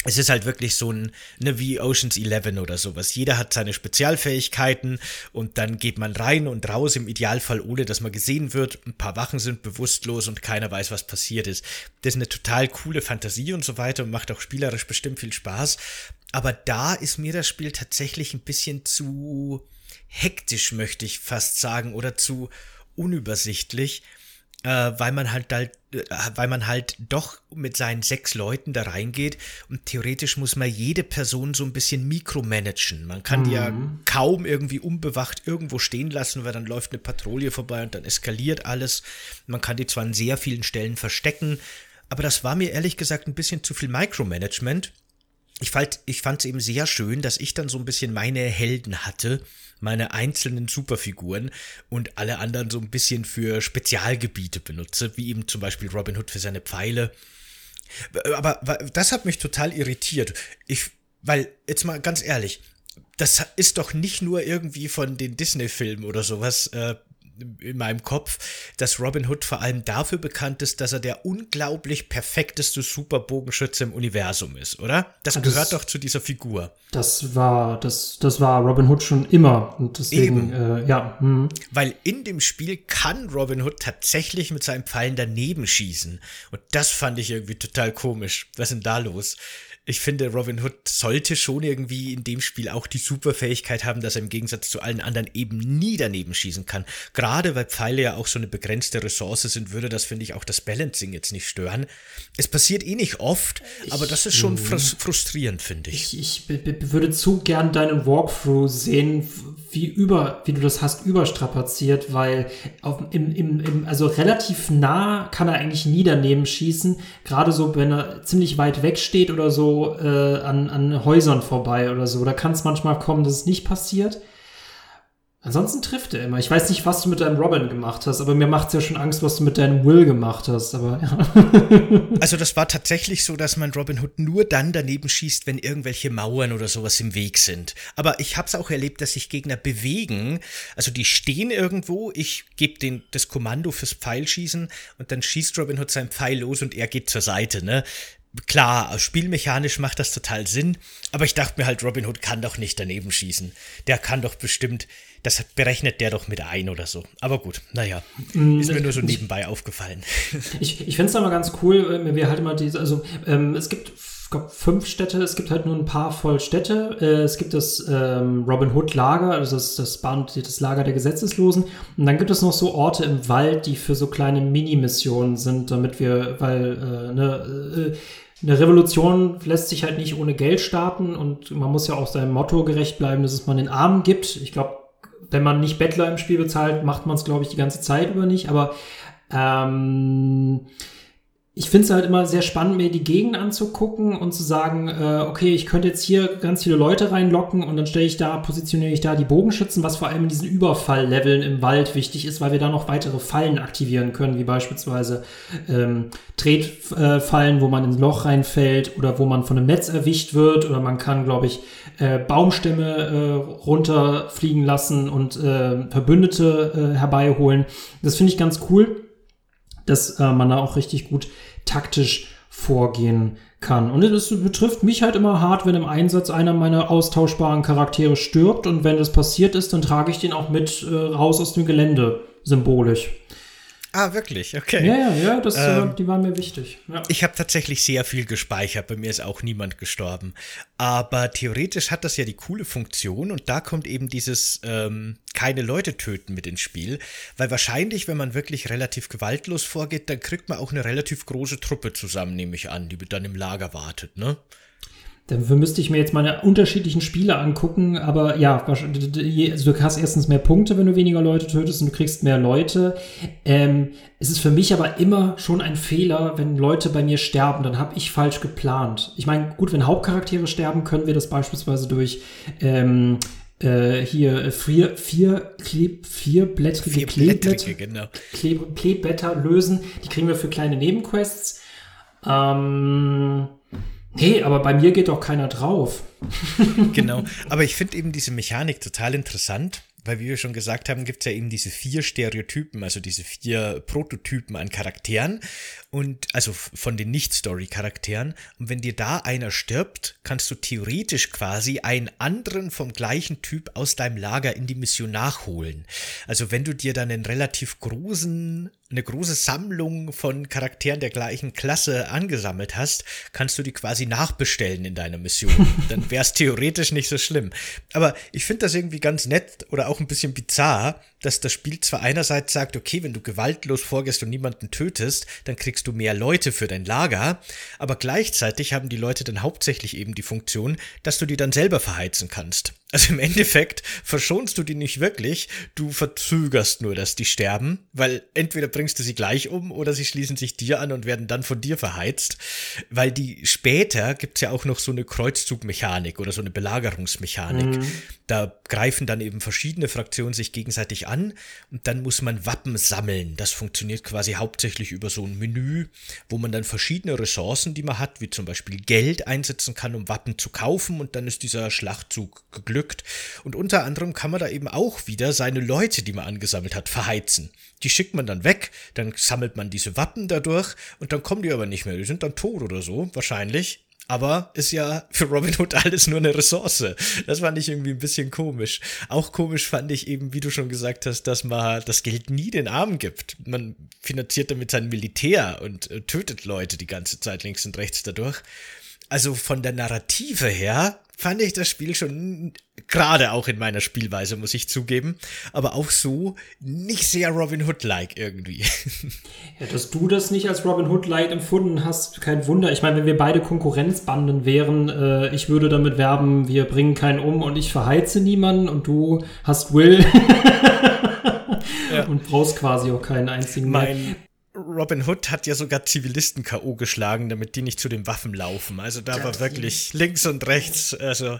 Es ist halt wirklich so ein, ne, wie Oceans 11 oder sowas. Jeder hat seine Spezialfähigkeiten und dann geht man rein und raus, im Idealfall ohne, dass man gesehen wird. Ein paar Wachen sind bewusstlos und keiner weiß, was passiert ist. Das ist eine total coole Fantasie und so weiter und macht auch spielerisch bestimmt viel Spaß. Aber da ist mir das Spiel tatsächlich ein bisschen zu hektisch, möchte ich fast sagen, oder zu unübersichtlich äh, weil man halt, halt weil man halt doch mit seinen sechs Leuten da reingeht und theoretisch muss man jede Person so ein bisschen mikromanagen. Man kann mhm. die ja kaum irgendwie unbewacht irgendwo stehen lassen, weil dann läuft eine Patrouille vorbei und dann eskaliert alles. Man kann die zwar an sehr vielen Stellen verstecken, aber das war mir ehrlich gesagt ein bisschen zu viel Micromanagement. Ich fand ich fand es eben sehr schön, dass ich dann so ein bisschen meine Helden hatte meine einzelnen Superfiguren und alle anderen so ein bisschen für Spezialgebiete benutze, wie eben zum Beispiel Robin Hood für seine Pfeile. Aber das hat mich total irritiert. Ich, weil, jetzt mal ganz ehrlich, das ist doch nicht nur irgendwie von den Disney-Filmen oder sowas äh, in meinem Kopf, dass Robin Hood vor allem dafür bekannt ist, dass er der unglaublich perfekteste Superbogenschütze im Universum ist, oder? Das, das gehört doch zu dieser Figur. Das war, das, das war Robin Hood schon immer. Und deswegen, äh, ja. Hm. Weil in dem Spiel kann Robin Hood tatsächlich mit seinen Pfeilen daneben schießen. Und das fand ich irgendwie total komisch. Was ist denn da los? Ich finde, Robin Hood sollte schon irgendwie in dem Spiel auch die Superfähigkeit haben, dass er im Gegensatz zu allen anderen eben nie daneben schießen kann. Gerade weil Pfeile ja auch so eine begrenzte Ressource sind, würde das, finde ich, auch das Balancing jetzt nicht stören. Es passiert eh nicht oft, aber das ist schon frustrierend, finde ich. Ich, ich würde zu gern deinen Walkthrough sehen, wie über, wie du das hast überstrapaziert, weil auf, im, im, im, also relativ nah kann er eigentlich nie daneben schießen, gerade so, wenn er ziemlich weit weg steht oder so äh, an, an Häusern vorbei oder so. Da kann es manchmal kommen, dass es nicht passiert. Ansonsten trifft er immer. Ich weiß nicht, was du mit deinem Robin gemacht hast, aber mir macht es ja schon Angst, was du mit deinem Will gemacht hast. Aber ja. [laughs] Also das war tatsächlich so, dass man Robin Hood nur dann daneben schießt, wenn irgendwelche Mauern oder sowas im Weg sind. Aber ich habe es auch erlebt, dass sich Gegner bewegen. Also die stehen irgendwo, ich gebe das Kommando fürs Pfeilschießen und dann schießt Robin Hood sein Pfeil los und er geht zur Seite. Ne? Klar, spielmechanisch macht das total Sinn, aber ich dachte mir halt, Robin Hood kann doch nicht daneben schießen. Der kann doch bestimmt das berechnet der doch mit ein oder so. Aber gut, naja, mm, ist mir nur so nebenbei aufgefallen. [laughs] Ich, ich finde es aber ganz cool, wir halt immer diese, also ähm, es gibt ich glaube, fünf Städte, es gibt halt nur ein paar voll Städte. Äh, es gibt das ähm, Robin Hood Lager, also das, das, das Lager der Gesetzeslosen. Und dann gibt es noch so Orte im Wald, die für so kleine Mini-Missionen sind, damit wir, weil, äh, ne, äh, eine Revolution lässt sich halt nicht ohne Geld starten und man muss ja auch seinem Motto gerecht bleiben, dass es man den Armen gibt. Ich glaube, wenn man nicht Bettler im Spiel bezahlt, macht man es, glaube ich, die ganze Zeit über nicht. Aber ähm, ich finde es halt immer sehr spannend, mir die Gegend anzugucken und zu sagen, äh, okay, ich könnte jetzt hier ganz viele Leute reinlocken und dann stelle ich da, positioniere ich da die Bogenschützen, was vor allem in diesen Überfallleveln im Wald wichtig ist, weil wir da noch weitere Fallen aktivieren können, wie beispielsweise ähm, Tretfallen, wo man ins Loch reinfällt oder wo man von einem Netz erwischt wird oder man kann, glaube ich, äh, Baumstämme äh, runterfliegen lassen und äh, Verbündete äh, herbeiholen. Das finde ich ganz cool dass äh, man da auch richtig gut taktisch vorgehen kann. Und es betrifft mich halt immer hart, wenn im Einsatz einer meiner austauschbaren Charaktere stirbt und wenn das passiert ist, dann trage ich den auch mit äh, raus aus dem Gelände, symbolisch. Ah, wirklich? Okay. Ja, ja, ja, das, äh, ähm, die waren mir wichtig. Ja. Ich habe tatsächlich sehr viel gespeichert. Bei mir ist auch niemand gestorben. Aber theoretisch hat das ja die coole Funktion und da kommt eben dieses ähm, keine Leute töten mit ins Spiel. Weil wahrscheinlich, wenn man wirklich relativ gewaltlos vorgeht, dann kriegt man auch eine relativ große Truppe zusammen, nehme ich an, die dann im Lager wartet, ne? Dafür müsste ich mir jetzt meine unterschiedlichen Spiele angucken, aber ja, also du hast erstens mehr Punkte, wenn du weniger Leute tötest und du kriegst mehr Leute. Ähm, es ist für mich aber immer schon ein Fehler, wenn Leute bei mir sterben, dann habe ich falsch geplant. Ich meine, gut, wenn Hauptcharaktere sterben, können wir das beispielsweise durch ähm, äh, hier vier, vier, Kleb, vierblättrige Kleeblätter, genau. Kleeblätter lösen. Die kriegen wir für kleine Nebenquests. Ähm, Nee, aber bei mir geht doch keiner drauf. genau. Aber ich finde eben diese Mechanik total interessant, weil wie wir schon gesagt haben, gibt es ja eben diese vier Stereotypen, also diese vier Prototypen an Charakteren und also von den Nicht-Story-Charakteren. Und wenn dir da einer stirbt, kannst du theoretisch quasi einen anderen vom gleichen Typ aus deinem Lager in die Mission nachholen. Also wenn du dir dann einen relativ großen eine große Sammlung von Charakteren der gleichen Klasse angesammelt hast, kannst du die quasi nachbestellen in deiner Mission. [laughs] Dann wäre es theoretisch nicht so schlimm. Aber ich finde das irgendwie ganz nett oder auch ein bisschen bizarr, dass das Spiel zwar einerseits sagt, okay, wenn du gewaltlos vorgehst und niemanden tötest, dann kriegst du mehr Leute für dein Lager, aber gleichzeitig haben die Leute dann hauptsächlich eben die Funktion, dass du die dann selber verheizen kannst. Also im Endeffekt verschonst du die nicht wirklich, du verzögerst nur, dass die sterben, weil entweder bringst du sie gleich um oder sie schließen sich dir an und werden dann von dir verheizt, weil die später gibt's ja auch noch so eine Kreuzzugmechanik oder so eine Belagerungsmechanik. Mhm. Da greifen dann eben verschiedene Fraktionen sich gegenseitig an und dann muss man Wappen sammeln. Das funktioniert quasi hauptsächlich über so ein Menü, wo man dann verschiedene Ressourcen, die man hat, wie zum Beispiel Geld einsetzen kann, um Wappen zu kaufen und dann ist dieser Schlachtzug geglückt. Und unter anderem kann man da eben auch wieder seine Leute, die man angesammelt hat, verheizen. Die schickt man dann weg, dann sammelt man diese Wappen dadurch und dann kommen die aber nicht mehr. Die sind dann tot oder so, wahrscheinlich. Aber ist ja für Robin Hood alles nur eine Ressource. Das fand ich irgendwie ein bisschen komisch. Auch komisch fand ich eben, wie du schon gesagt hast, dass man das Geld nie den Armen gibt. Man finanziert damit sein Militär und äh, tötet Leute die ganze Zeit links und rechts dadurch. Also von der Narrative her fand ich das Spiel schon gerade auch in meiner Spielweise, muss ich zugeben, aber auch so nicht sehr Robin Hood-like irgendwie. [laughs] Ja, dass du das nicht als Robin Hood-like empfunden hast, kein Wunder. Ich meine, wenn wir beide Konkurrenzbanden wären, äh, ich würde damit werben, wir bringen keinen um und ich verheize niemanden und du hast Will [laughs] ja. und brauchst quasi auch keinen einzigen mein, Robin Hood hat ja sogar Zivilisten K.O. geschlagen, damit die nicht zu den Waffen laufen. Also da war wirklich links und rechts. Also,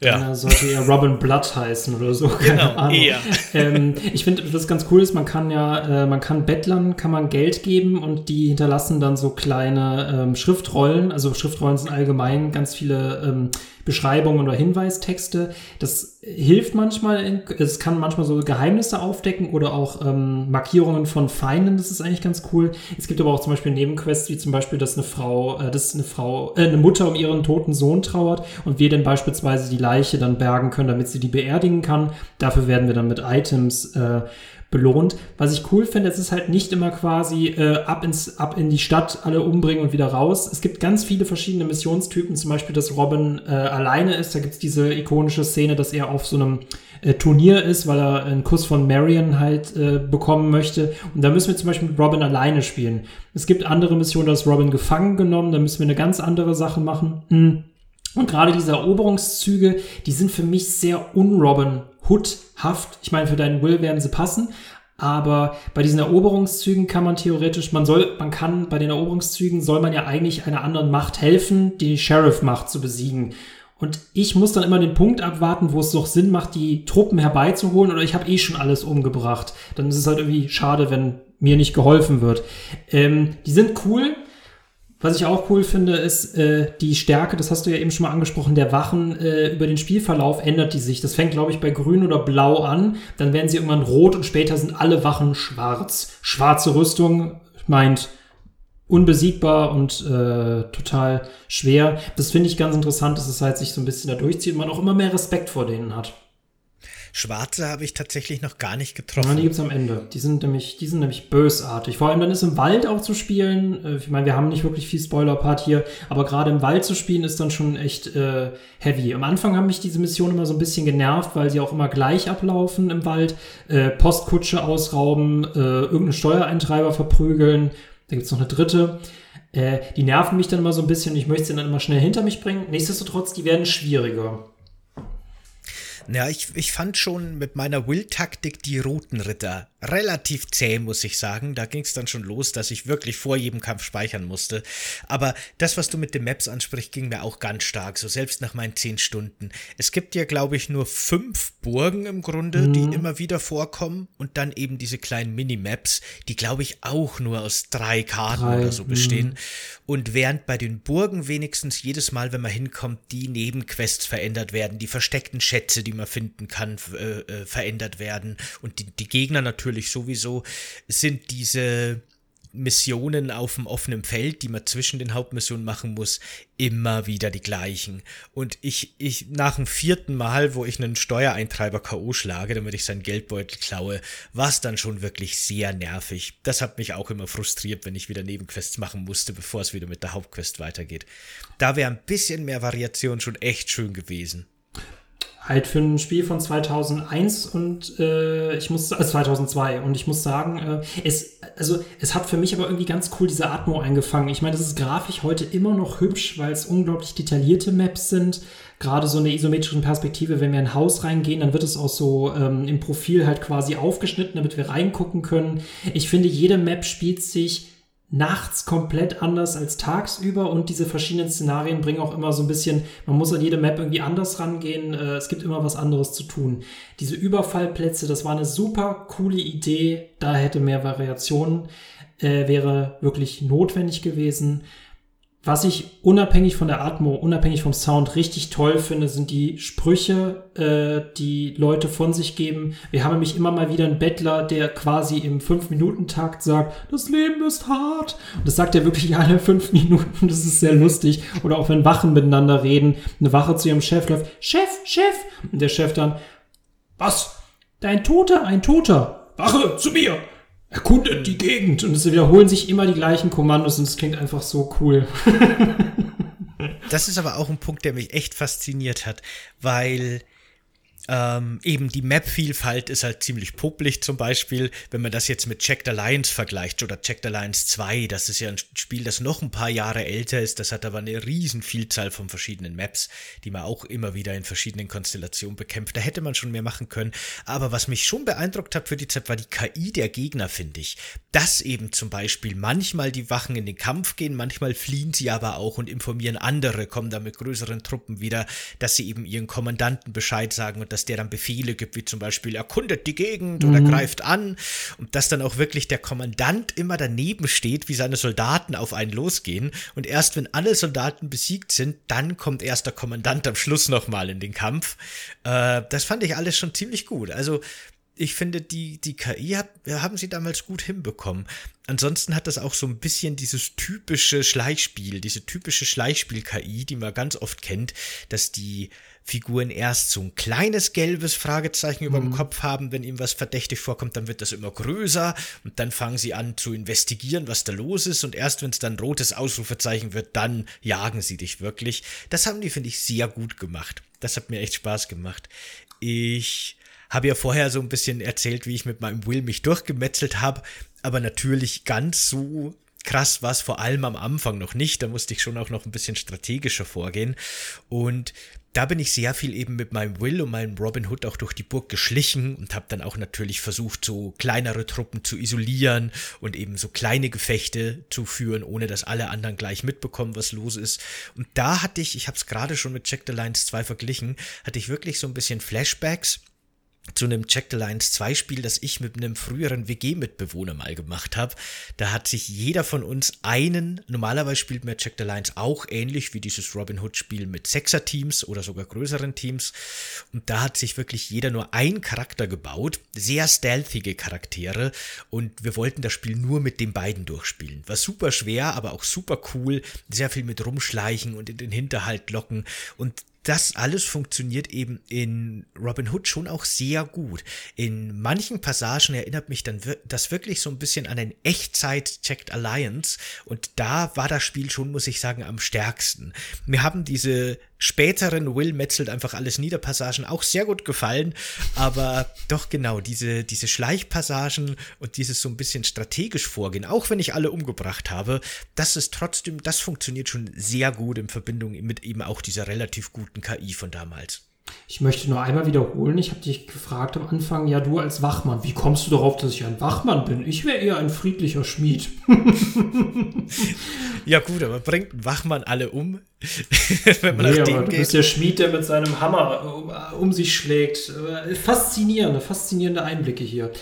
ja. Dann sollte er Robin Blood heißen oder so. Keine genau, Ahnung. eher. Ähm, ich finde, was ganz cool ist, man kann ja, äh, man kann Bettlern, kann man Geld geben und die hinterlassen dann so kleine ähm, Schriftrollen. Also Schriftrollen sind allgemein ganz viele ähm, Beschreibungen oder Hinweistexte. Das hilft manchmal, es kann manchmal so Geheimnisse aufdecken oder auch ähm, Markierungen von Feinden, das ist eigentlich ganz cool. Es gibt aber auch zum Beispiel Nebenquests, wie zum Beispiel, dass eine Frau, äh, dass eine Frau, äh, eine Mutter um ihren toten Sohn trauert und wir dann beispielsweise die Leiche dann bergen können, damit sie die beerdigen kann. Dafür werden wir dann mit Items äh, belohnt. Was ich cool finde, es ist halt nicht immer quasi äh, ab, ins, ab in die Stadt alle umbringen und wieder raus. Es gibt ganz viele verschiedene Missionstypen, zum Beispiel, dass Robin äh, alleine ist. Da gibt's diese ikonische Szene, dass er auf so einem äh, Turnier ist, weil er einen Kuss von Marion halt äh, bekommen möchte. Und da müssen wir zum Beispiel mit Robin alleine spielen. Es gibt andere Missionen, da ist Robin gefangen genommen, da müssen wir eine ganz andere Sache machen. Hm. Und gerade diese Eroberungszüge, die sind für mich sehr unrobin Hood-haft. Ich meine, für deinen Will werden sie passen. Aber bei diesen Eroberungszügen kann man theoretisch, man soll, man kann, bei den Eroberungszügen soll man ja eigentlich einer anderen Macht helfen, die Sheriff-Macht zu besiegen. Und ich muss dann immer den Punkt abwarten, wo es doch Sinn macht, die Truppen herbeizuholen oder ich habe eh schon alles umgebracht. Dann ist es halt irgendwie schade, wenn mir nicht geholfen wird. Ähm, die sind cool, was ich auch cool finde, ist äh, die Stärke, das hast du ja eben schon mal angesprochen, der Wachen äh, über den Spielverlauf ändert die sich. Das fängt, glaube ich, bei grün oder blau an, dann werden sie irgendwann rot und später sind alle Wachen schwarz. Schwarze Rüstung meint unbesiegbar und äh, total schwer. Das finde ich ganz interessant, dass es halt sich so ein bisschen da durchzieht und man auch immer mehr Respekt vor denen hat. Schwarze habe ich tatsächlich noch gar nicht getroffen. Ja, die gibt's am Ende. Die sind nämlich, die sind nämlich bösartig. Vor allem dann ist im Wald auch zu spielen. Äh, ich meine, wir haben nicht wirklich viel Spoiler-Part hier, aber gerade im Wald zu spielen ist dann schon echt äh, heavy. Am Anfang haben mich diese Missionen immer so ein bisschen genervt, weil sie auch immer gleich ablaufen im Wald. Äh, Postkutsche ausrauben, äh, irgendeinen Steuereintreiber verprügeln. Da gibt's noch eine dritte. Äh, die nerven mich dann immer so ein bisschen und ich möchte sie dann immer schnell hinter mich bringen. Nichtsdestotrotz, die werden schwieriger. Ja, ich, ich fand schon mit meiner Will-Taktik die roten Ritter relativ zäh, muss ich sagen. Da ging es dann schon los, dass ich wirklich vor jedem Kampf speichern musste. Aber das, was du mit den Maps ansprichst, ging mir auch ganz stark, so selbst nach meinen zehn Stunden. Es gibt ja, glaube ich, nur fünf Burgen im Grunde, mhm. die immer wieder vorkommen und dann eben diese kleinen Minimaps, die, glaube ich, auch nur aus drei Karten drei. oder so bestehen. Mhm. Und während bei den Burgen wenigstens jedes Mal, wenn man hinkommt, die Nebenquests verändert werden, die versteckten Schätze, die man finden kann, äh, äh, verändert werden und die, die Gegner natürlich natürlich sowieso, sind diese Missionen auf dem offenen Feld, die man zwischen den Hauptmissionen machen muss, immer wieder die gleichen. Und ich, ich, nach dem vierten Mal, wo ich einen Steuereintreiber K.O. schlage, damit ich seinen Geldbeutel klaue, war es dann schon wirklich sehr nervig. Das hat mich auch immer frustriert, wenn ich wieder Nebenquests machen musste, bevor es wieder mit der Hauptquest weitergeht. Da wäre ein bisschen mehr Variation schon echt schön gewesen halt für ein Spiel von 2001 und äh, ich muss äh, 2002 und ich muss sagen, äh, es also es hat für mich aber irgendwie ganz cool diese Atmo eingefangen. Ich meine, das ist grafisch heute immer noch hübsch, weil es unglaublich detaillierte Maps sind. Gerade so eine isometrische Perspektive, wenn wir in ein Haus reingehen, dann wird es auch so ähm, im Profil halt quasi aufgeschnitten, damit wir reingucken können. Ich finde, jede Map spielt sich nachts komplett anders als tagsüber und diese verschiedenen Szenarien bringen auch immer so ein bisschen, man muss an jede Map irgendwie anders rangehen, äh, es gibt immer was anderes zu tun. Diese Überfallplätze, das war eine super coole Idee, da hätte mehr Variationen, äh, wäre wirklich notwendig gewesen. Was ich unabhängig von der Atmo, unabhängig vom Sound richtig toll finde, sind die Sprüche, äh, die Leute von sich geben. Wir haben nämlich immer mal wieder einen Bettler, der quasi im 5-Minuten-Takt sagt, das Leben ist hart. Und das sagt er wirklich [laughs] alle 5 Minuten. Das ist sehr lustig. Oder auch wenn Wachen miteinander reden, eine Wache zu ihrem Chef läuft, Chef, Chef. Und der Chef dann, was? Dein Toter, ein Toter. Wache, zu mir erkundet die Gegend. Und es wiederholen sich immer die gleichen Kommandos und es klingt einfach so cool. [laughs] das ist aber auch ein Punkt, der mich echt fasziniert hat, weil ähm, eben die Map-Vielfalt ist halt ziemlich publik zum Beispiel, wenn man das jetzt mit Checked Alliance vergleicht oder Checked Alliance 2, das ist ja ein Spiel, das noch ein paar Jahre älter ist, das hat aber eine riesen Vielzahl von verschiedenen Maps, die man auch immer wieder in verschiedenen Konstellationen bekämpft. Da hätte man schon mehr machen können, aber was mich schon beeindruckt hat für die Zeit war die KI der Gegner, finde ich. Dass eben zum Beispiel manchmal die Wachen in den Kampf gehen, manchmal fliehen sie aber auch und informieren andere, kommen da mit größeren Truppen wieder, dass sie eben ihren Kommandanten Bescheid sagen und dass der dann Befehle gibt, wie zum Beispiel erkundet die Gegend mhm. oder greift an und dass dann auch wirklich der Kommandant immer daneben steht, wie seine Soldaten auf einen losgehen und erst wenn alle Soldaten besiegt sind, dann kommt erst der Kommandant am Schluss nochmal in den Kampf. Äh, das fand ich alles schon ziemlich gut. Also ich finde, die, die KI hat, haben sie damals gut hinbekommen. Ansonsten hat das auch so ein bisschen dieses typische Schleichspiel, diese typische Schleichspiel-KI, die man ganz oft kennt, dass die Figuren erst so ein kleines gelbes Fragezeichen über dem mhm. Kopf haben, wenn ihm was verdächtig vorkommt, dann wird das immer größer und dann fangen sie an zu investigieren, was da los ist und erst wenn es dann rotes Ausrufezeichen wird, dann jagen sie dich wirklich. Das haben die, finde ich, sehr gut gemacht. Das hat mir echt Spaß gemacht. Ich habe ja vorher so ein bisschen erzählt, wie ich mit meinem Will mich durchgemetzelt habe, aber natürlich ganz so krass war es vor allem am Anfang noch nicht. Da musste ich schon auch noch ein bisschen strategischer vorgehen. Und da bin ich sehr viel eben mit meinem Will und meinem Robin Hood auch durch die Burg geschlichen und habe dann auch natürlich versucht, so kleinere Truppen zu isolieren und eben so kleine Gefechte zu führen, ohne dass alle anderen gleich mitbekommen, was los ist. Und da hatte ich, ich habe es gerade schon mit Check the Lines 2 verglichen, hatte ich wirklich so ein bisschen Flashbacks zu einem Check the Lines 2 Spiel, das ich mit einem früheren WG-Mitbewohner mal gemacht habe. Da hat sich jeder von uns einen, normalerweise spielt man Check the Lines auch ähnlich wie dieses Robin Hood Spiel mit Sechser-Teams oder sogar größeren Teams. Und da hat sich wirklich jeder nur ein Charakter gebaut, sehr stealthige Charaktere. Und wir wollten das Spiel nur mit den beiden durchspielen. War super schwer, aber auch super cool. Sehr viel mit rumschleichen und in den Hinterhalt locken. Und das alles funktioniert eben in Robin Hood schon auch sehr gut. In manchen Passagen erinnert mich dann das wirklich so ein bisschen an ein Echtzeit-Checked Alliance und da war das Spiel schon, muss ich sagen, am stärksten. Mir haben diese späteren Will metzelt einfach alles Niederpassagen auch sehr gut gefallen, aber doch genau, diese, diese Schleichpassagen und dieses so ein bisschen strategisch vorgehen, auch wenn ich alle umgebracht habe, das ist trotzdem, das funktioniert schon sehr gut in Verbindung mit eben auch dieser relativ guten KI von damals. Ich möchte nur einmal wiederholen, ich habe dich gefragt am Anfang, ja du als Wachmann, wie kommst du darauf, dass ich ein Wachmann bin? Ich wäre eher ein friedlicher Schmied. [laughs] ja gut, aber bringt ein Wachmann alle um? [laughs] Wenn man nee, dem du geht. bist der Schmied, der mit seinem Hammer um, um sich schlägt. Faszinierende, faszinierende Einblicke hier.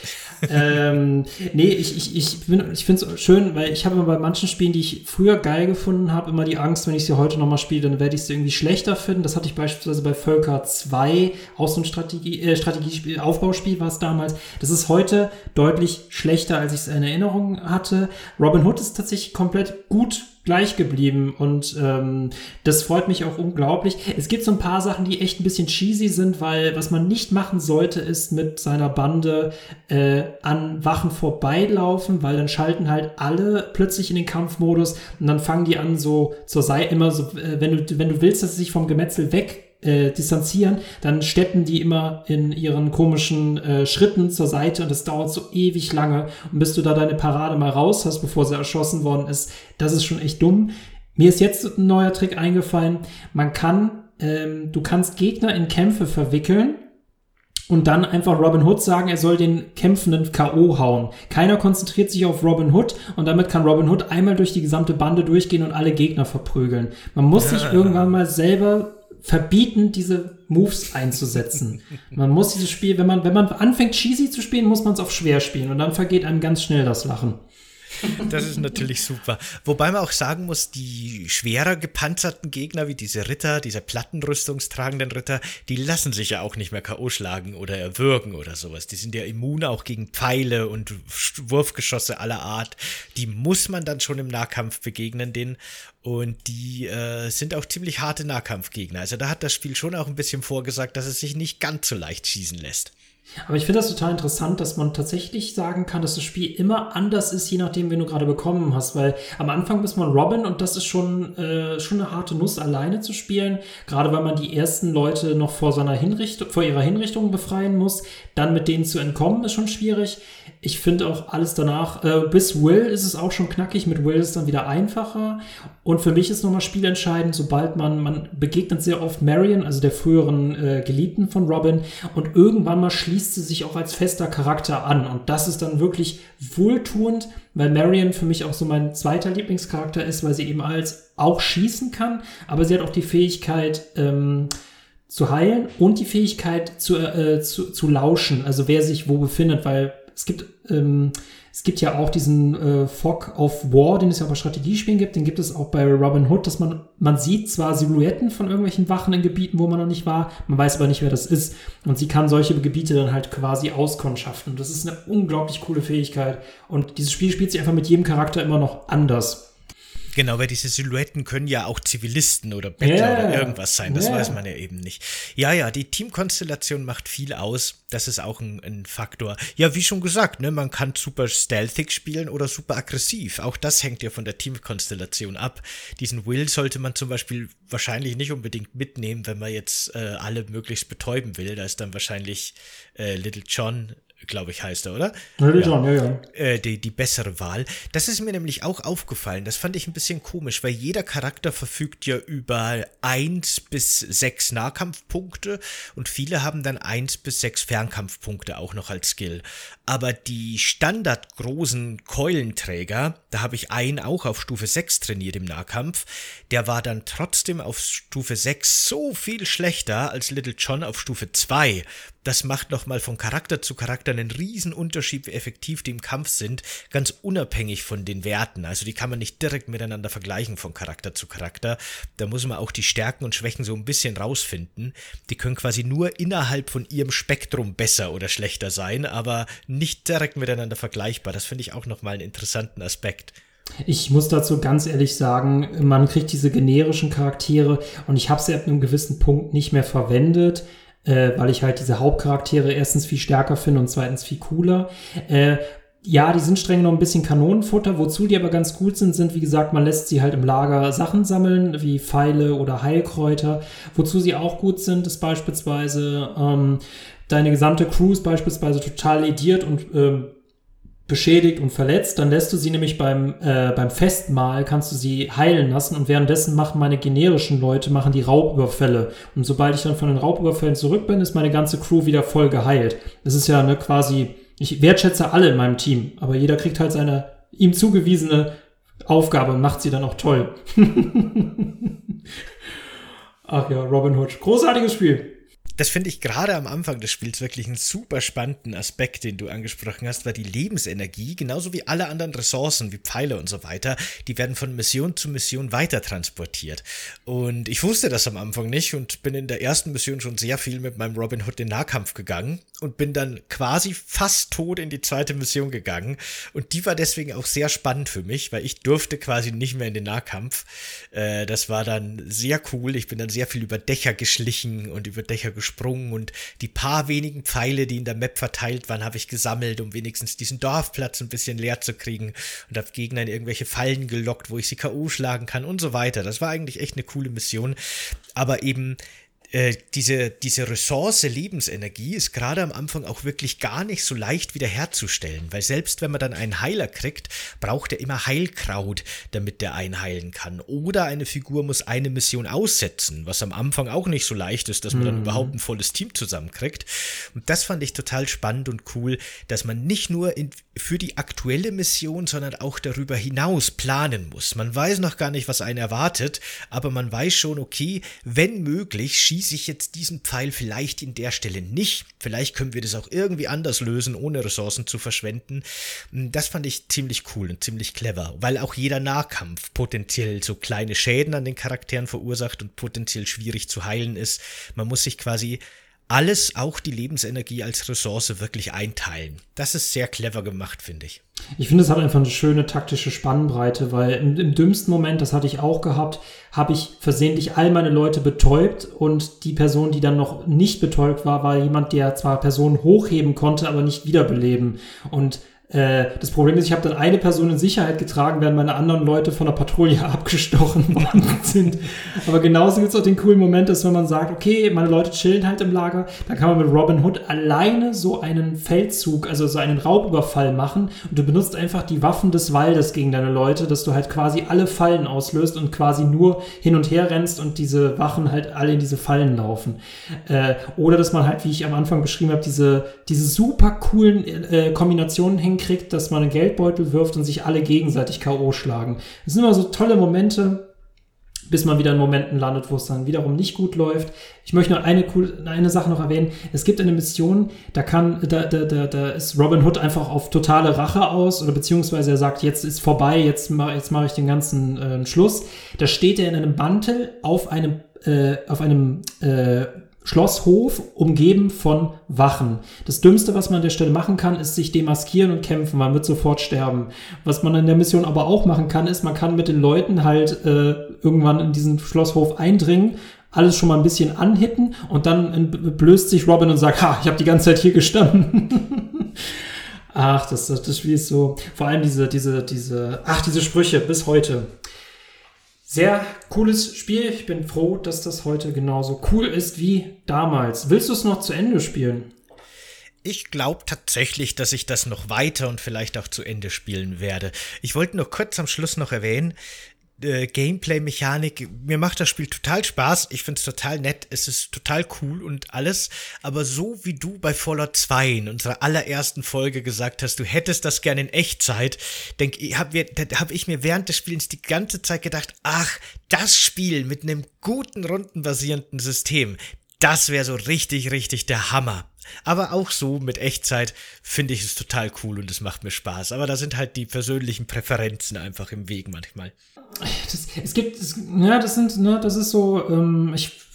Ähm, nee, ich, ich, ich, ich finde es schön, weil ich habe bei manchen Spielen, die ich früher geil gefunden habe, immer die Angst, wenn ich sie heute nochmal spiele, dann werde ich sie irgendwie schlechter finden. Das hatte ich beispielsweise bei Völker 2, auch so ein Strategie, äh, Strategiespiel, Aufbauspiel war es damals. Das ist heute deutlich schlechter, als ich es in Erinnerung hatte. Robin Hood ist tatsächlich komplett gut gleich geblieben und ähm, das freut mich auch unglaublich. Es gibt so ein paar Sachen, die echt ein bisschen cheesy sind, weil was man nicht machen sollte, ist mit seiner Bande äh, an Wachen vorbeilaufen, weil dann schalten halt alle plötzlich in den Kampfmodus und dann fangen die an so zur Seite immer so, äh, wenn du wenn du willst, dass sie sich vom Gemetzel weg äh, distanzieren, dann steppen die immer in ihren komischen äh, Schritten zur Seite und das dauert so ewig lange. Und bis du da deine Parade mal raus hast, bevor sie erschossen worden ist, das ist schon echt dumm. Mir ist jetzt ein neuer Trick eingefallen. Man kann, ähm, du kannst Gegner in Kämpfe verwickeln und dann einfach Robin Hood sagen, er soll den Kämpfenden K.O. hauen. Keiner konzentriert sich auf Robin Hood und damit kann Robin Hood einmal durch die gesamte Bande durchgehen und alle Gegner verprügeln. Man muss ja. sich irgendwann mal selber verbieten, diese Moves einzusetzen. Man muss dieses Spiel, wenn man, wenn man anfängt, cheesy zu spielen, muss man es auf schwer spielen und dann vergeht einem ganz schnell das Lachen. Das ist natürlich super. Wobei man auch sagen muss, die schwerer gepanzerten Gegner, wie diese Ritter, diese plattenrüstungstragenden Ritter, die lassen sich ja auch nicht mehr K.O. schlagen oder erwürgen oder sowas. Die sind ja immun auch gegen Pfeile und Wurfgeschosse aller Art. Die muss man dann schon im Nahkampf begegnen, denen. Und die äh, sind auch ziemlich harte Nahkampfgegner. Also da hat das Spiel schon auch ein bisschen vorgesagt, dass es sich nicht ganz so leicht schießen lässt. Aber ich finde das total interessant, dass man tatsächlich sagen kann, dass das Spiel immer anders ist, je nachdem, wen du gerade bekommen hast. Weil am Anfang bist man Robin und das ist schon, äh, schon eine harte Nuss, alleine zu spielen. Gerade weil man die ersten Leute noch vor seiner Hinrichtung, vor ihrer Hinrichtung befreien muss. Dann mit denen zu entkommen, ist schon schwierig. Ich finde auch alles danach, äh, bis Will ist es auch schon knackig, mit Will ist es dann wieder einfacher. Und für mich ist nochmal spielentscheidend, sobald man, man begegnet sehr oft Marion, also der früheren äh, Geliebten von Robin, und irgendwann mal schließt sie sich auch als fester Charakter an. Und das ist dann wirklich wohltuend, weil Marion für mich auch so mein zweiter Lieblingscharakter ist, weil sie eben als auch schießen kann, aber sie hat auch die Fähigkeit, ähm, zu heilen und die Fähigkeit zu, äh, zu, zu lauschen, also wer sich wo befindet, weil es gibt, ähm, es gibt ja auch diesen äh, Fog of War, den es ja bei Strategiespielen gibt, den gibt es auch bei Robin Hood, dass man, man sieht zwar Silhouetten von irgendwelchen Wachen in Gebieten, wo man noch nicht war, man weiß aber nicht, wer das ist. Und sie kann solche Gebiete dann halt quasi auskundschaften. Und das ist eine unglaublich coole Fähigkeit. Und dieses Spiel spielt sich einfach mit jedem Charakter immer noch anders. Genau, weil diese Silhouetten können ja auch Zivilisten oder Bettler yeah. oder irgendwas sein. Das yeah. weiß man ja eben nicht. Ja, ja, die Teamkonstellation macht viel aus. Das ist auch ein, ein Faktor. Ja, wie schon gesagt, ne, man kann super stealthig spielen oder super aggressiv. Auch das hängt ja von der Teamkonstellation ab. Diesen Will sollte man zum Beispiel wahrscheinlich nicht unbedingt mitnehmen, wenn man jetzt äh, alle möglichst betäuben will. Da ist dann wahrscheinlich äh, Little John glaube ich, heißt er, oder? Ja, ja. ja, ja. Äh, die, die bessere Wahl. Das ist mir nämlich auch aufgefallen. Das fand ich ein bisschen komisch, weil jeder Charakter verfügt ja über eins bis sechs Nahkampfpunkte und viele haben dann eins bis sechs Fernkampfpunkte auch noch als Skill. Aber die standardgroßen Keulenträger, da habe ich einen auch auf Stufe 6 trainiert im Nahkampf, der war dann trotzdem auf Stufe 6 so viel schlechter als Little John auf Stufe 2 das macht nochmal von Charakter zu Charakter einen riesen Unterschied, wie effektiv die im Kampf sind, ganz unabhängig von den Werten. Also die kann man nicht direkt miteinander vergleichen von Charakter zu Charakter. Da muss man auch die Stärken und Schwächen so ein bisschen rausfinden. Die können quasi nur innerhalb von ihrem Spektrum besser oder schlechter sein, aber nicht direkt miteinander vergleichbar. Das finde ich auch nochmal einen interessanten Aspekt. Ich muss dazu ganz ehrlich sagen, man kriegt diese generischen Charaktere und ich habe sie ab einem gewissen Punkt nicht mehr verwendet äh, weil ich halt diese Hauptcharaktere erstens viel stärker finde und zweitens viel cooler. Äh, ja, die sind streng noch ein bisschen Kanonenfutter, wozu die aber ganz gut sind, sind, wie gesagt, man lässt sie halt im Lager Sachen sammeln, wie Pfeile oder Heilkräuter. Wozu sie auch gut sind, ist beispielsweise ähm, deine gesamte Crew ist beispielsweise total lediert und ähm, beschädigt und verletzt, dann lässt du sie nämlich beim, äh, beim Festmahl, kannst du sie heilen lassen und währenddessen machen meine generischen Leute, machen die Raubüberfälle. Und sobald ich dann von den Raubüberfällen zurück bin, ist meine ganze Crew wieder voll geheilt. Das ist ja ne, quasi, ich wertschätze alle in meinem Team, aber jeder kriegt halt seine ihm zugewiesene Aufgabe und macht sie dann auch toll. [laughs] Ach ja, Robin Hood. Großartiges Spiel das finde ich gerade am Anfang des Spiels wirklich einen super spannenden Aspekt, den du angesprochen hast, weil die Lebensenergie, genauso wie alle anderen Ressourcen wie Pfeile und so weiter, die werden von Mission zu Mission weiter transportiert. Und ich wusste das am Anfang nicht und bin in der ersten Mission schon sehr viel mit meinem Robin Hood in Nahkampf gegangen und bin dann quasi fast tot in die zweite Mission gegangen. Und die war deswegen auch sehr spannend für mich, weil ich durfte quasi nicht mehr in den Nahkampf. Äh, das war dann sehr cool. Ich bin dann sehr viel über Dächer geschlichen und über Dächer gesprungen gesprungen und die paar wenigen Pfeile, die in der Map verteilt waren, habe ich gesammelt, um wenigstens diesen Dorfplatz ein bisschen leer zu kriegen und habe Gegner in irgendwelche Fallen gelockt, wo ich sie K.O. schlagen kann und so weiter. Das war eigentlich echt eine coole Mission. Aber eben äh, diese, diese Ressource Lebensenergie ist gerade am Anfang auch wirklich gar nicht so leicht wiederherzustellen, weil selbst wenn man dann einen Heiler kriegt, braucht er immer Heilkraut, damit der einheilen kann. Oder eine Figur muss eine Mission aussetzen, was am Anfang auch nicht so leicht ist, dass man mhm. dann überhaupt ein volles Team zusammenkriegt. Und das fand ich total spannend und cool, dass man nicht nur in, für die aktuelle Mission, sondern auch darüber hinaus planen muss. Man weiß noch gar nicht, was einen erwartet, aber man weiß schon, okay, wenn möglich, schieße ich jetzt diesen Pfeil vielleicht in der Stelle nicht. Vielleicht können wir das auch irgendwie anders lösen, ohne Ressourcen zu verschwenden. Hm, das fand ich ziemlich cool und ziemlich clever, weil auch jeder Nahkampf potenziell so kleine Schäden an den Charakteren verursacht und potenziell schwierig zu heilen ist. Man muss sich quasi alles, auch die Lebensenergie als Ressource wirklich einteilen. Das ist sehr clever gemacht, finde ich. Ich finde, es hat einfach eine schöne taktische Spannbreite, weil im, im, dümmsten Moment, das hatte ich auch gehabt, habe ich versehentlich all meine Leute betäubt und die Person, die dann noch nicht betäubt war, war jemand, der zwar Personen hochheben konnte, aber nicht wiederbeleben. Und äh, das Problem ist, ich habe dann eine Person in Sicherheit getragen, während meine anderen Leute von der Patrouille [laughs] abgestochen [laughs] worden sind. Aber genauso gibt es auch den coolen Moment, dass wenn man sagt, okay, meine Leute chillen halt im Lager, dann kann man mit Robin Hood alleine so einen Feldzug, also so einen Raubüberfall machen und du benutzt einfach die Waffen des Waldes gegen deine Leute, dass du halt quasi alle Fallen auslöst und quasi nur hin und her rennst und diese Wachen halt alle in diese Fallen laufen. Äh, oder dass man halt, wie ich am Anfang beschrieben habe, diese, diese super coolen äh, Kombinationen hängt hinkriegt, dass man einen Geldbeutel wirft und sich alle gegenseitig K.O. schlagen. Das sind immer so tolle Momente, bis man wieder in Momenten landet, wo es dann wiederum nicht gut läuft. Ich möchte noch eine, eine Sache noch erwähnen. Es gibt eine Mission, da kann, da, da, da, da ist Robin Hood einfach auf totale Rache aus oder beziehungsweise er sagt, jetzt ist vorbei, jetzt, jetzt mache ich den ganzen äh, Schluss. Da steht er in einem Mantel auf einem, äh, auf einem äh, Schlosshof umgeben von Wachen. Das Dümmste, was man an der Stelle machen kann, ist sich demaskieren und kämpfen. Man wird sofort sterben. Was man in der Mission aber auch machen kann, ist, man kann mit den Leuten halt äh, irgendwann in diesen Schlosshof eindringen, alles schon mal ein bisschen anhitten und dann blößt sich Robin und sagt, ha, ich habe die ganze Zeit hier gestanden. [laughs] ach, das, das, das Spiel ist so, vor allem diese, diese, diese, ach, diese Sprüche bis heute. Sehr cooles Spiel. Ich bin froh, dass das heute genauso cool ist wie damals. Willst du es noch zu Ende spielen? Ich glaube tatsächlich, dass ich das noch weiter und vielleicht auch zu Ende spielen werde. Ich wollte nur kurz am Schluss noch erwähnen, äh, Gameplay-Mechanik. Mir macht das Spiel total Spaß. Ich finde es total nett. Es ist total cool und alles. Aber so wie du bei Fallout 2 in unserer allerersten Folge gesagt hast, du hättest das gerne in Echtzeit, denk, habe hab ich mir während des Spielens die ganze Zeit gedacht, ach, das Spiel mit einem guten rundenbasierenden System, das wäre so richtig, richtig der Hammer. Aber auch so mit Echtzeit finde ich es total cool und es macht mir Spaß. Aber da sind halt die persönlichen Präferenzen einfach im Weg manchmal. Das, es gibt, es, ja, das sind, ne, das ist so, ähm, ich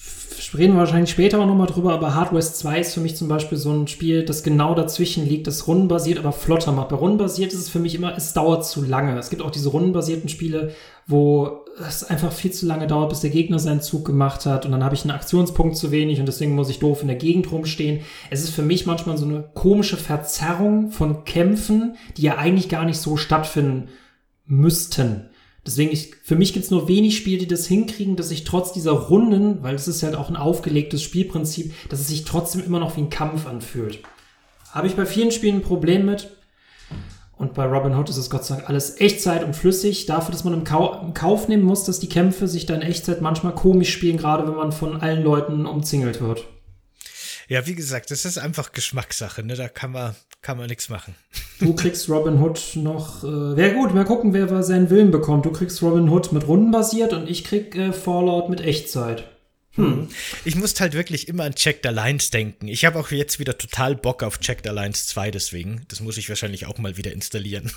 reden wahrscheinlich später auch nochmal drüber, aber Hard West 2 ist für mich zum Beispiel so ein Spiel, das genau dazwischen liegt, das rundenbasiert, aber flotter macht. Bei rundenbasiert ist es für mich immer, es dauert zu lange. Es gibt auch diese rundenbasierten Spiele, wo es einfach viel zu lange dauert, bis der Gegner seinen Zug gemacht hat und dann habe ich einen Aktionspunkt zu wenig und deswegen muss ich doof in der Gegend rumstehen. Es ist für mich manchmal so eine komische Verzerrung von Kämpfen, die ja eigentlich gar nicht so stattfinden müssten. Deswegen, ich, für mich gibt's nur wenig Spiele, die das hinkriegen, dass ich trotz dieser Runden, weil es ist halt auch ein aufgelegtes Spielprinzip, dass es sich trotzdem immer noch wie ein Kampf anfühlt. Habe ich bei vielen Spielen ein Problem mit. Und bei Robin Hood ist es Gott sei Dank alles Echtzeit und flüssig. Dafür, dass man im, Kau im Kauf nehmen muss, dass die Kämpfe sich dann in Echtzeit manchmal komisch spielen, gerade wenn man von allen Leuten umzingelt wird. Ja, wie gesagt, das ist einfach Geschmackssache, ne? Da kann man, kann man nichts machen. Du kriegst Robin Hood noch. Äh, Wäre gut, mal gucken, wer seinen Willen bekommt. Du kriegst Robin Hood mit Runden basiert und ich krieg äh, Fallout mit Echtzeit. Hm. Ich musste halt wirklich immer an Checked Alliance denken. Ich habe auch jetzt wieder total Bock auf Checked Alliance 2 deswegen. Das muss ich wahrscheinlich auch mal wieder installieren.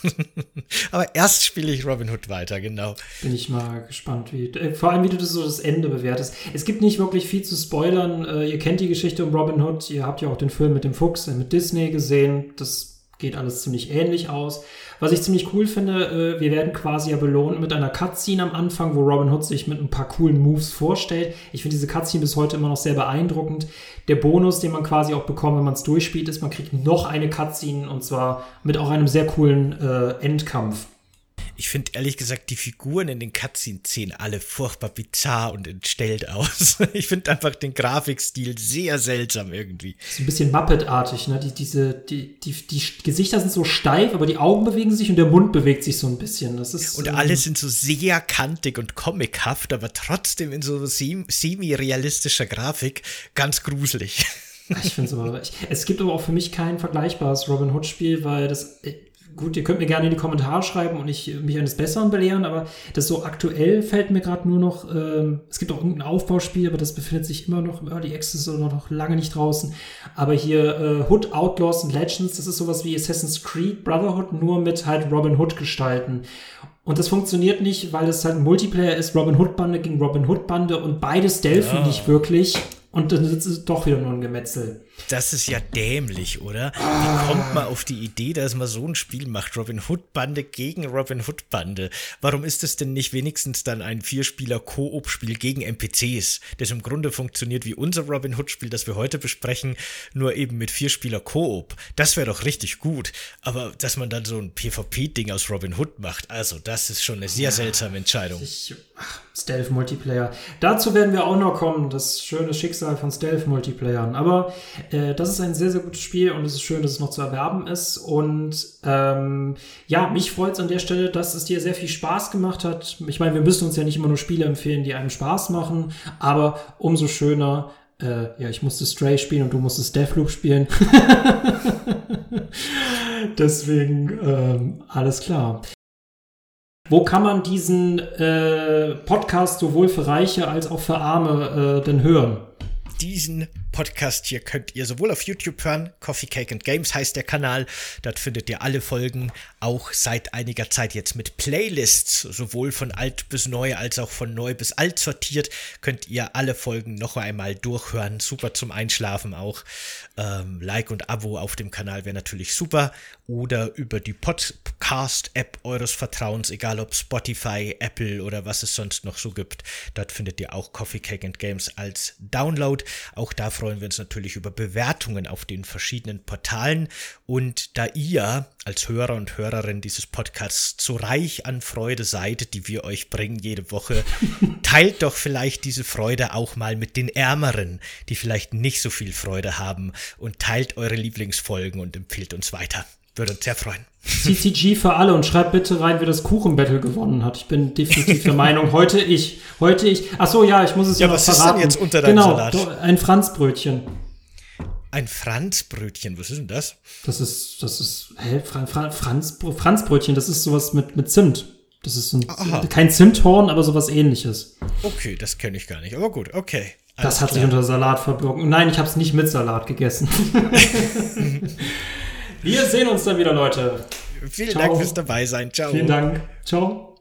[laughs] Aber erst spiele ich Robin Hood weiter, genau. Bin ich mal gespannt, wie. Äh, vor allem, wie du das so das Ende bewertest. Es gibt nicht wirklich viel zu spoilern. Äh, ihr kennt die Geschichte um Robin Hood. Ihr habt ja auch den Film mit dem Fuchs äh, mit Disney gesehen. Das geht alles ziemlich ähnlich aus. Was ich ziemlich cool finde, äh, wir werden quasi ja belohnt mit einer Cutscene am Anfang, wo Robin Hood sich mit ein paar coolen Moves vorstellt. Ich finde diese Cutscene bis heute immer noch sehr beeindruckend. Der Bonus, den man quasi auch bekommt, wenn man es durchspielt, ist, man kriegt noch eine Cutscene und zwar mit auch einem sehr coolen äh, Endkampf. Ich finde ehrlich gesagt die Figuren in den Cutscene-Szenen alle furchtbar bizarr und entstellt [laughs] aus. ich finde einfach den Grafikstil sehr seltsam irgendwie. So ein bisschen Muppet-artig, ne? Die, diese, die, die, die Gesichter sind so steif, aber die Augen bewegen sich und der Mund bewegt sich so ein bisschen. Das ist, und alle ähm, sind so sehr kantig und comichaft, aber trotzdem in so semi-realistischer Grafik ganz gruselig. Ich finde es aber. Ich, es gibt aber auch für mich kein vergleichbares Robin Hood-Spiel, weil das äh, gut, ihr könnt mir gerne in die Kommentare schreiben und ich mich eines Besseren belehren, aber das so aktuell fällt mir gerade nur noch, ähm, es gibt auch irgendein Aufbauspiel, aber das befindet sich immer noch im Early Access oder noch lange nicht draußen. Aber hier äh, Hood Outlaws and Legends, das ist sowas wie Assassin's Creed Brotherhood, nur mit halt Robin Hood gestalten. Und das funktioniert nicht, weil es halt ein Multiplayer ist, Robin Hood Bande gegen Robin Hood Bande und beide stealthen ja. nicht wirklich. Und dann ist es doch wieder nur ein Gemetzel. Das ist ja dämlich, oder? Wie kommt man auf die Idee, dass man so ein Spiel macht? Robin Hood Bande gegen Robin Hood Bande. Warum ist es denn nicht wenigstens dann ein Vierspieler-Koop-Spiel gegen NPCs, das im Grunde funktioniert wie unser Robin Hood Spiel, das wir heute besprechen, nur eben mit Vierspieler-Koop? Das wäre doch richtig gut. Aber dass man dann so ein PvP-Ding aus Robin Hood macht, also das ist schon eine sehr seltsame Entscheidung. Stealth-Multiplayer. Dazu werden wir auch noch kommen, das schöne Schicksal von Stealth-Multiplayern. Aber äh, das ist ein sehr, sehr gutes Spiel und es ist schön, dass es noch zu erwerben ist. Und ähm, ja, mich freut es an der Stelle, dass es dir sehr viel Spaß gemacht hat. Ich meine, wir müssen uns ja nicht immer nur Spiele empfehlen, die einem Spaß machen, aber umso schöner. Äh, ja, ich musste Stray spielen und du musstest Deathloop spielen. [laughs] Deswegen ähm, alles klar. Wo kann man diesen äh, Podcast sowohl für Reiche als auch für Arme äh, denn hören? Diesen Podcast hier könnt ihr sowohl auf YouTube hören, Coffee Cake and Games heißt der Kanal. Dort findet ihr alle Folgen, auch seit einiger Zeit jetzt mit Playlists, sowohl von alt bis neu als auch von neu bis alt sortiert. Könnt ihr alle Folgen noch einmal durchhören. Super zum Einschlafen auch. Ähm, like und Abo auf dem Kanal wäre natürlich super. Oder über die Podcast-App eures Vertrauens, egal ob Spotify, Apple oder was es sonst noch so gibt. Dort findet ihr auch Coffee Cake and Games als Download. Auch da freuen wir uns natürlich über Bewertungen auf den verschiedenen Portalen. Und da ihr als Hörer und Hörerin dieses Podcasts so reich an Freude seid, die wir euch bringen jede Woche, [laughs] teilt doch vielleicht diese Freude auch mal mit den Ärmeren, die vielleicht nicht so viel Freude haben und teilt eure Lieblingsfolgen und empfiehlt uns weiter. Würde uns sehr freuen. CCG für alle und schreibt bitte rein, wer das Kuchenbattle gewonnen hat. Ich bin definitiv der [laughs] Meinung, heute ich. Heute ich. Ach so, ja, ich muss es ja, ja noch was verraten. ist denn jetzt unter deinem genau, Salat? ein Franzbrötchen. Ein Franzbrötchen, was ist denn das? Das ist, das ist, hä, Fran, Fran, Franz, Franzbrötchen, das ist sowas mit, mit Zimt. Das ist ein, kein Zimthorn, aber sowas ähnliches. Okay, das kenne ich gar nicht, aber gut, okay. das hat klar. sich unter Salat verborgen. Nein, ich habe es nicht mit Salat gegessen. [laughs] [laughs] Wir sehen uns dann wieder, Leute. Vielen Ciao. Dank fürs dabei sein. Ciao. Vielen Dank. Ciao.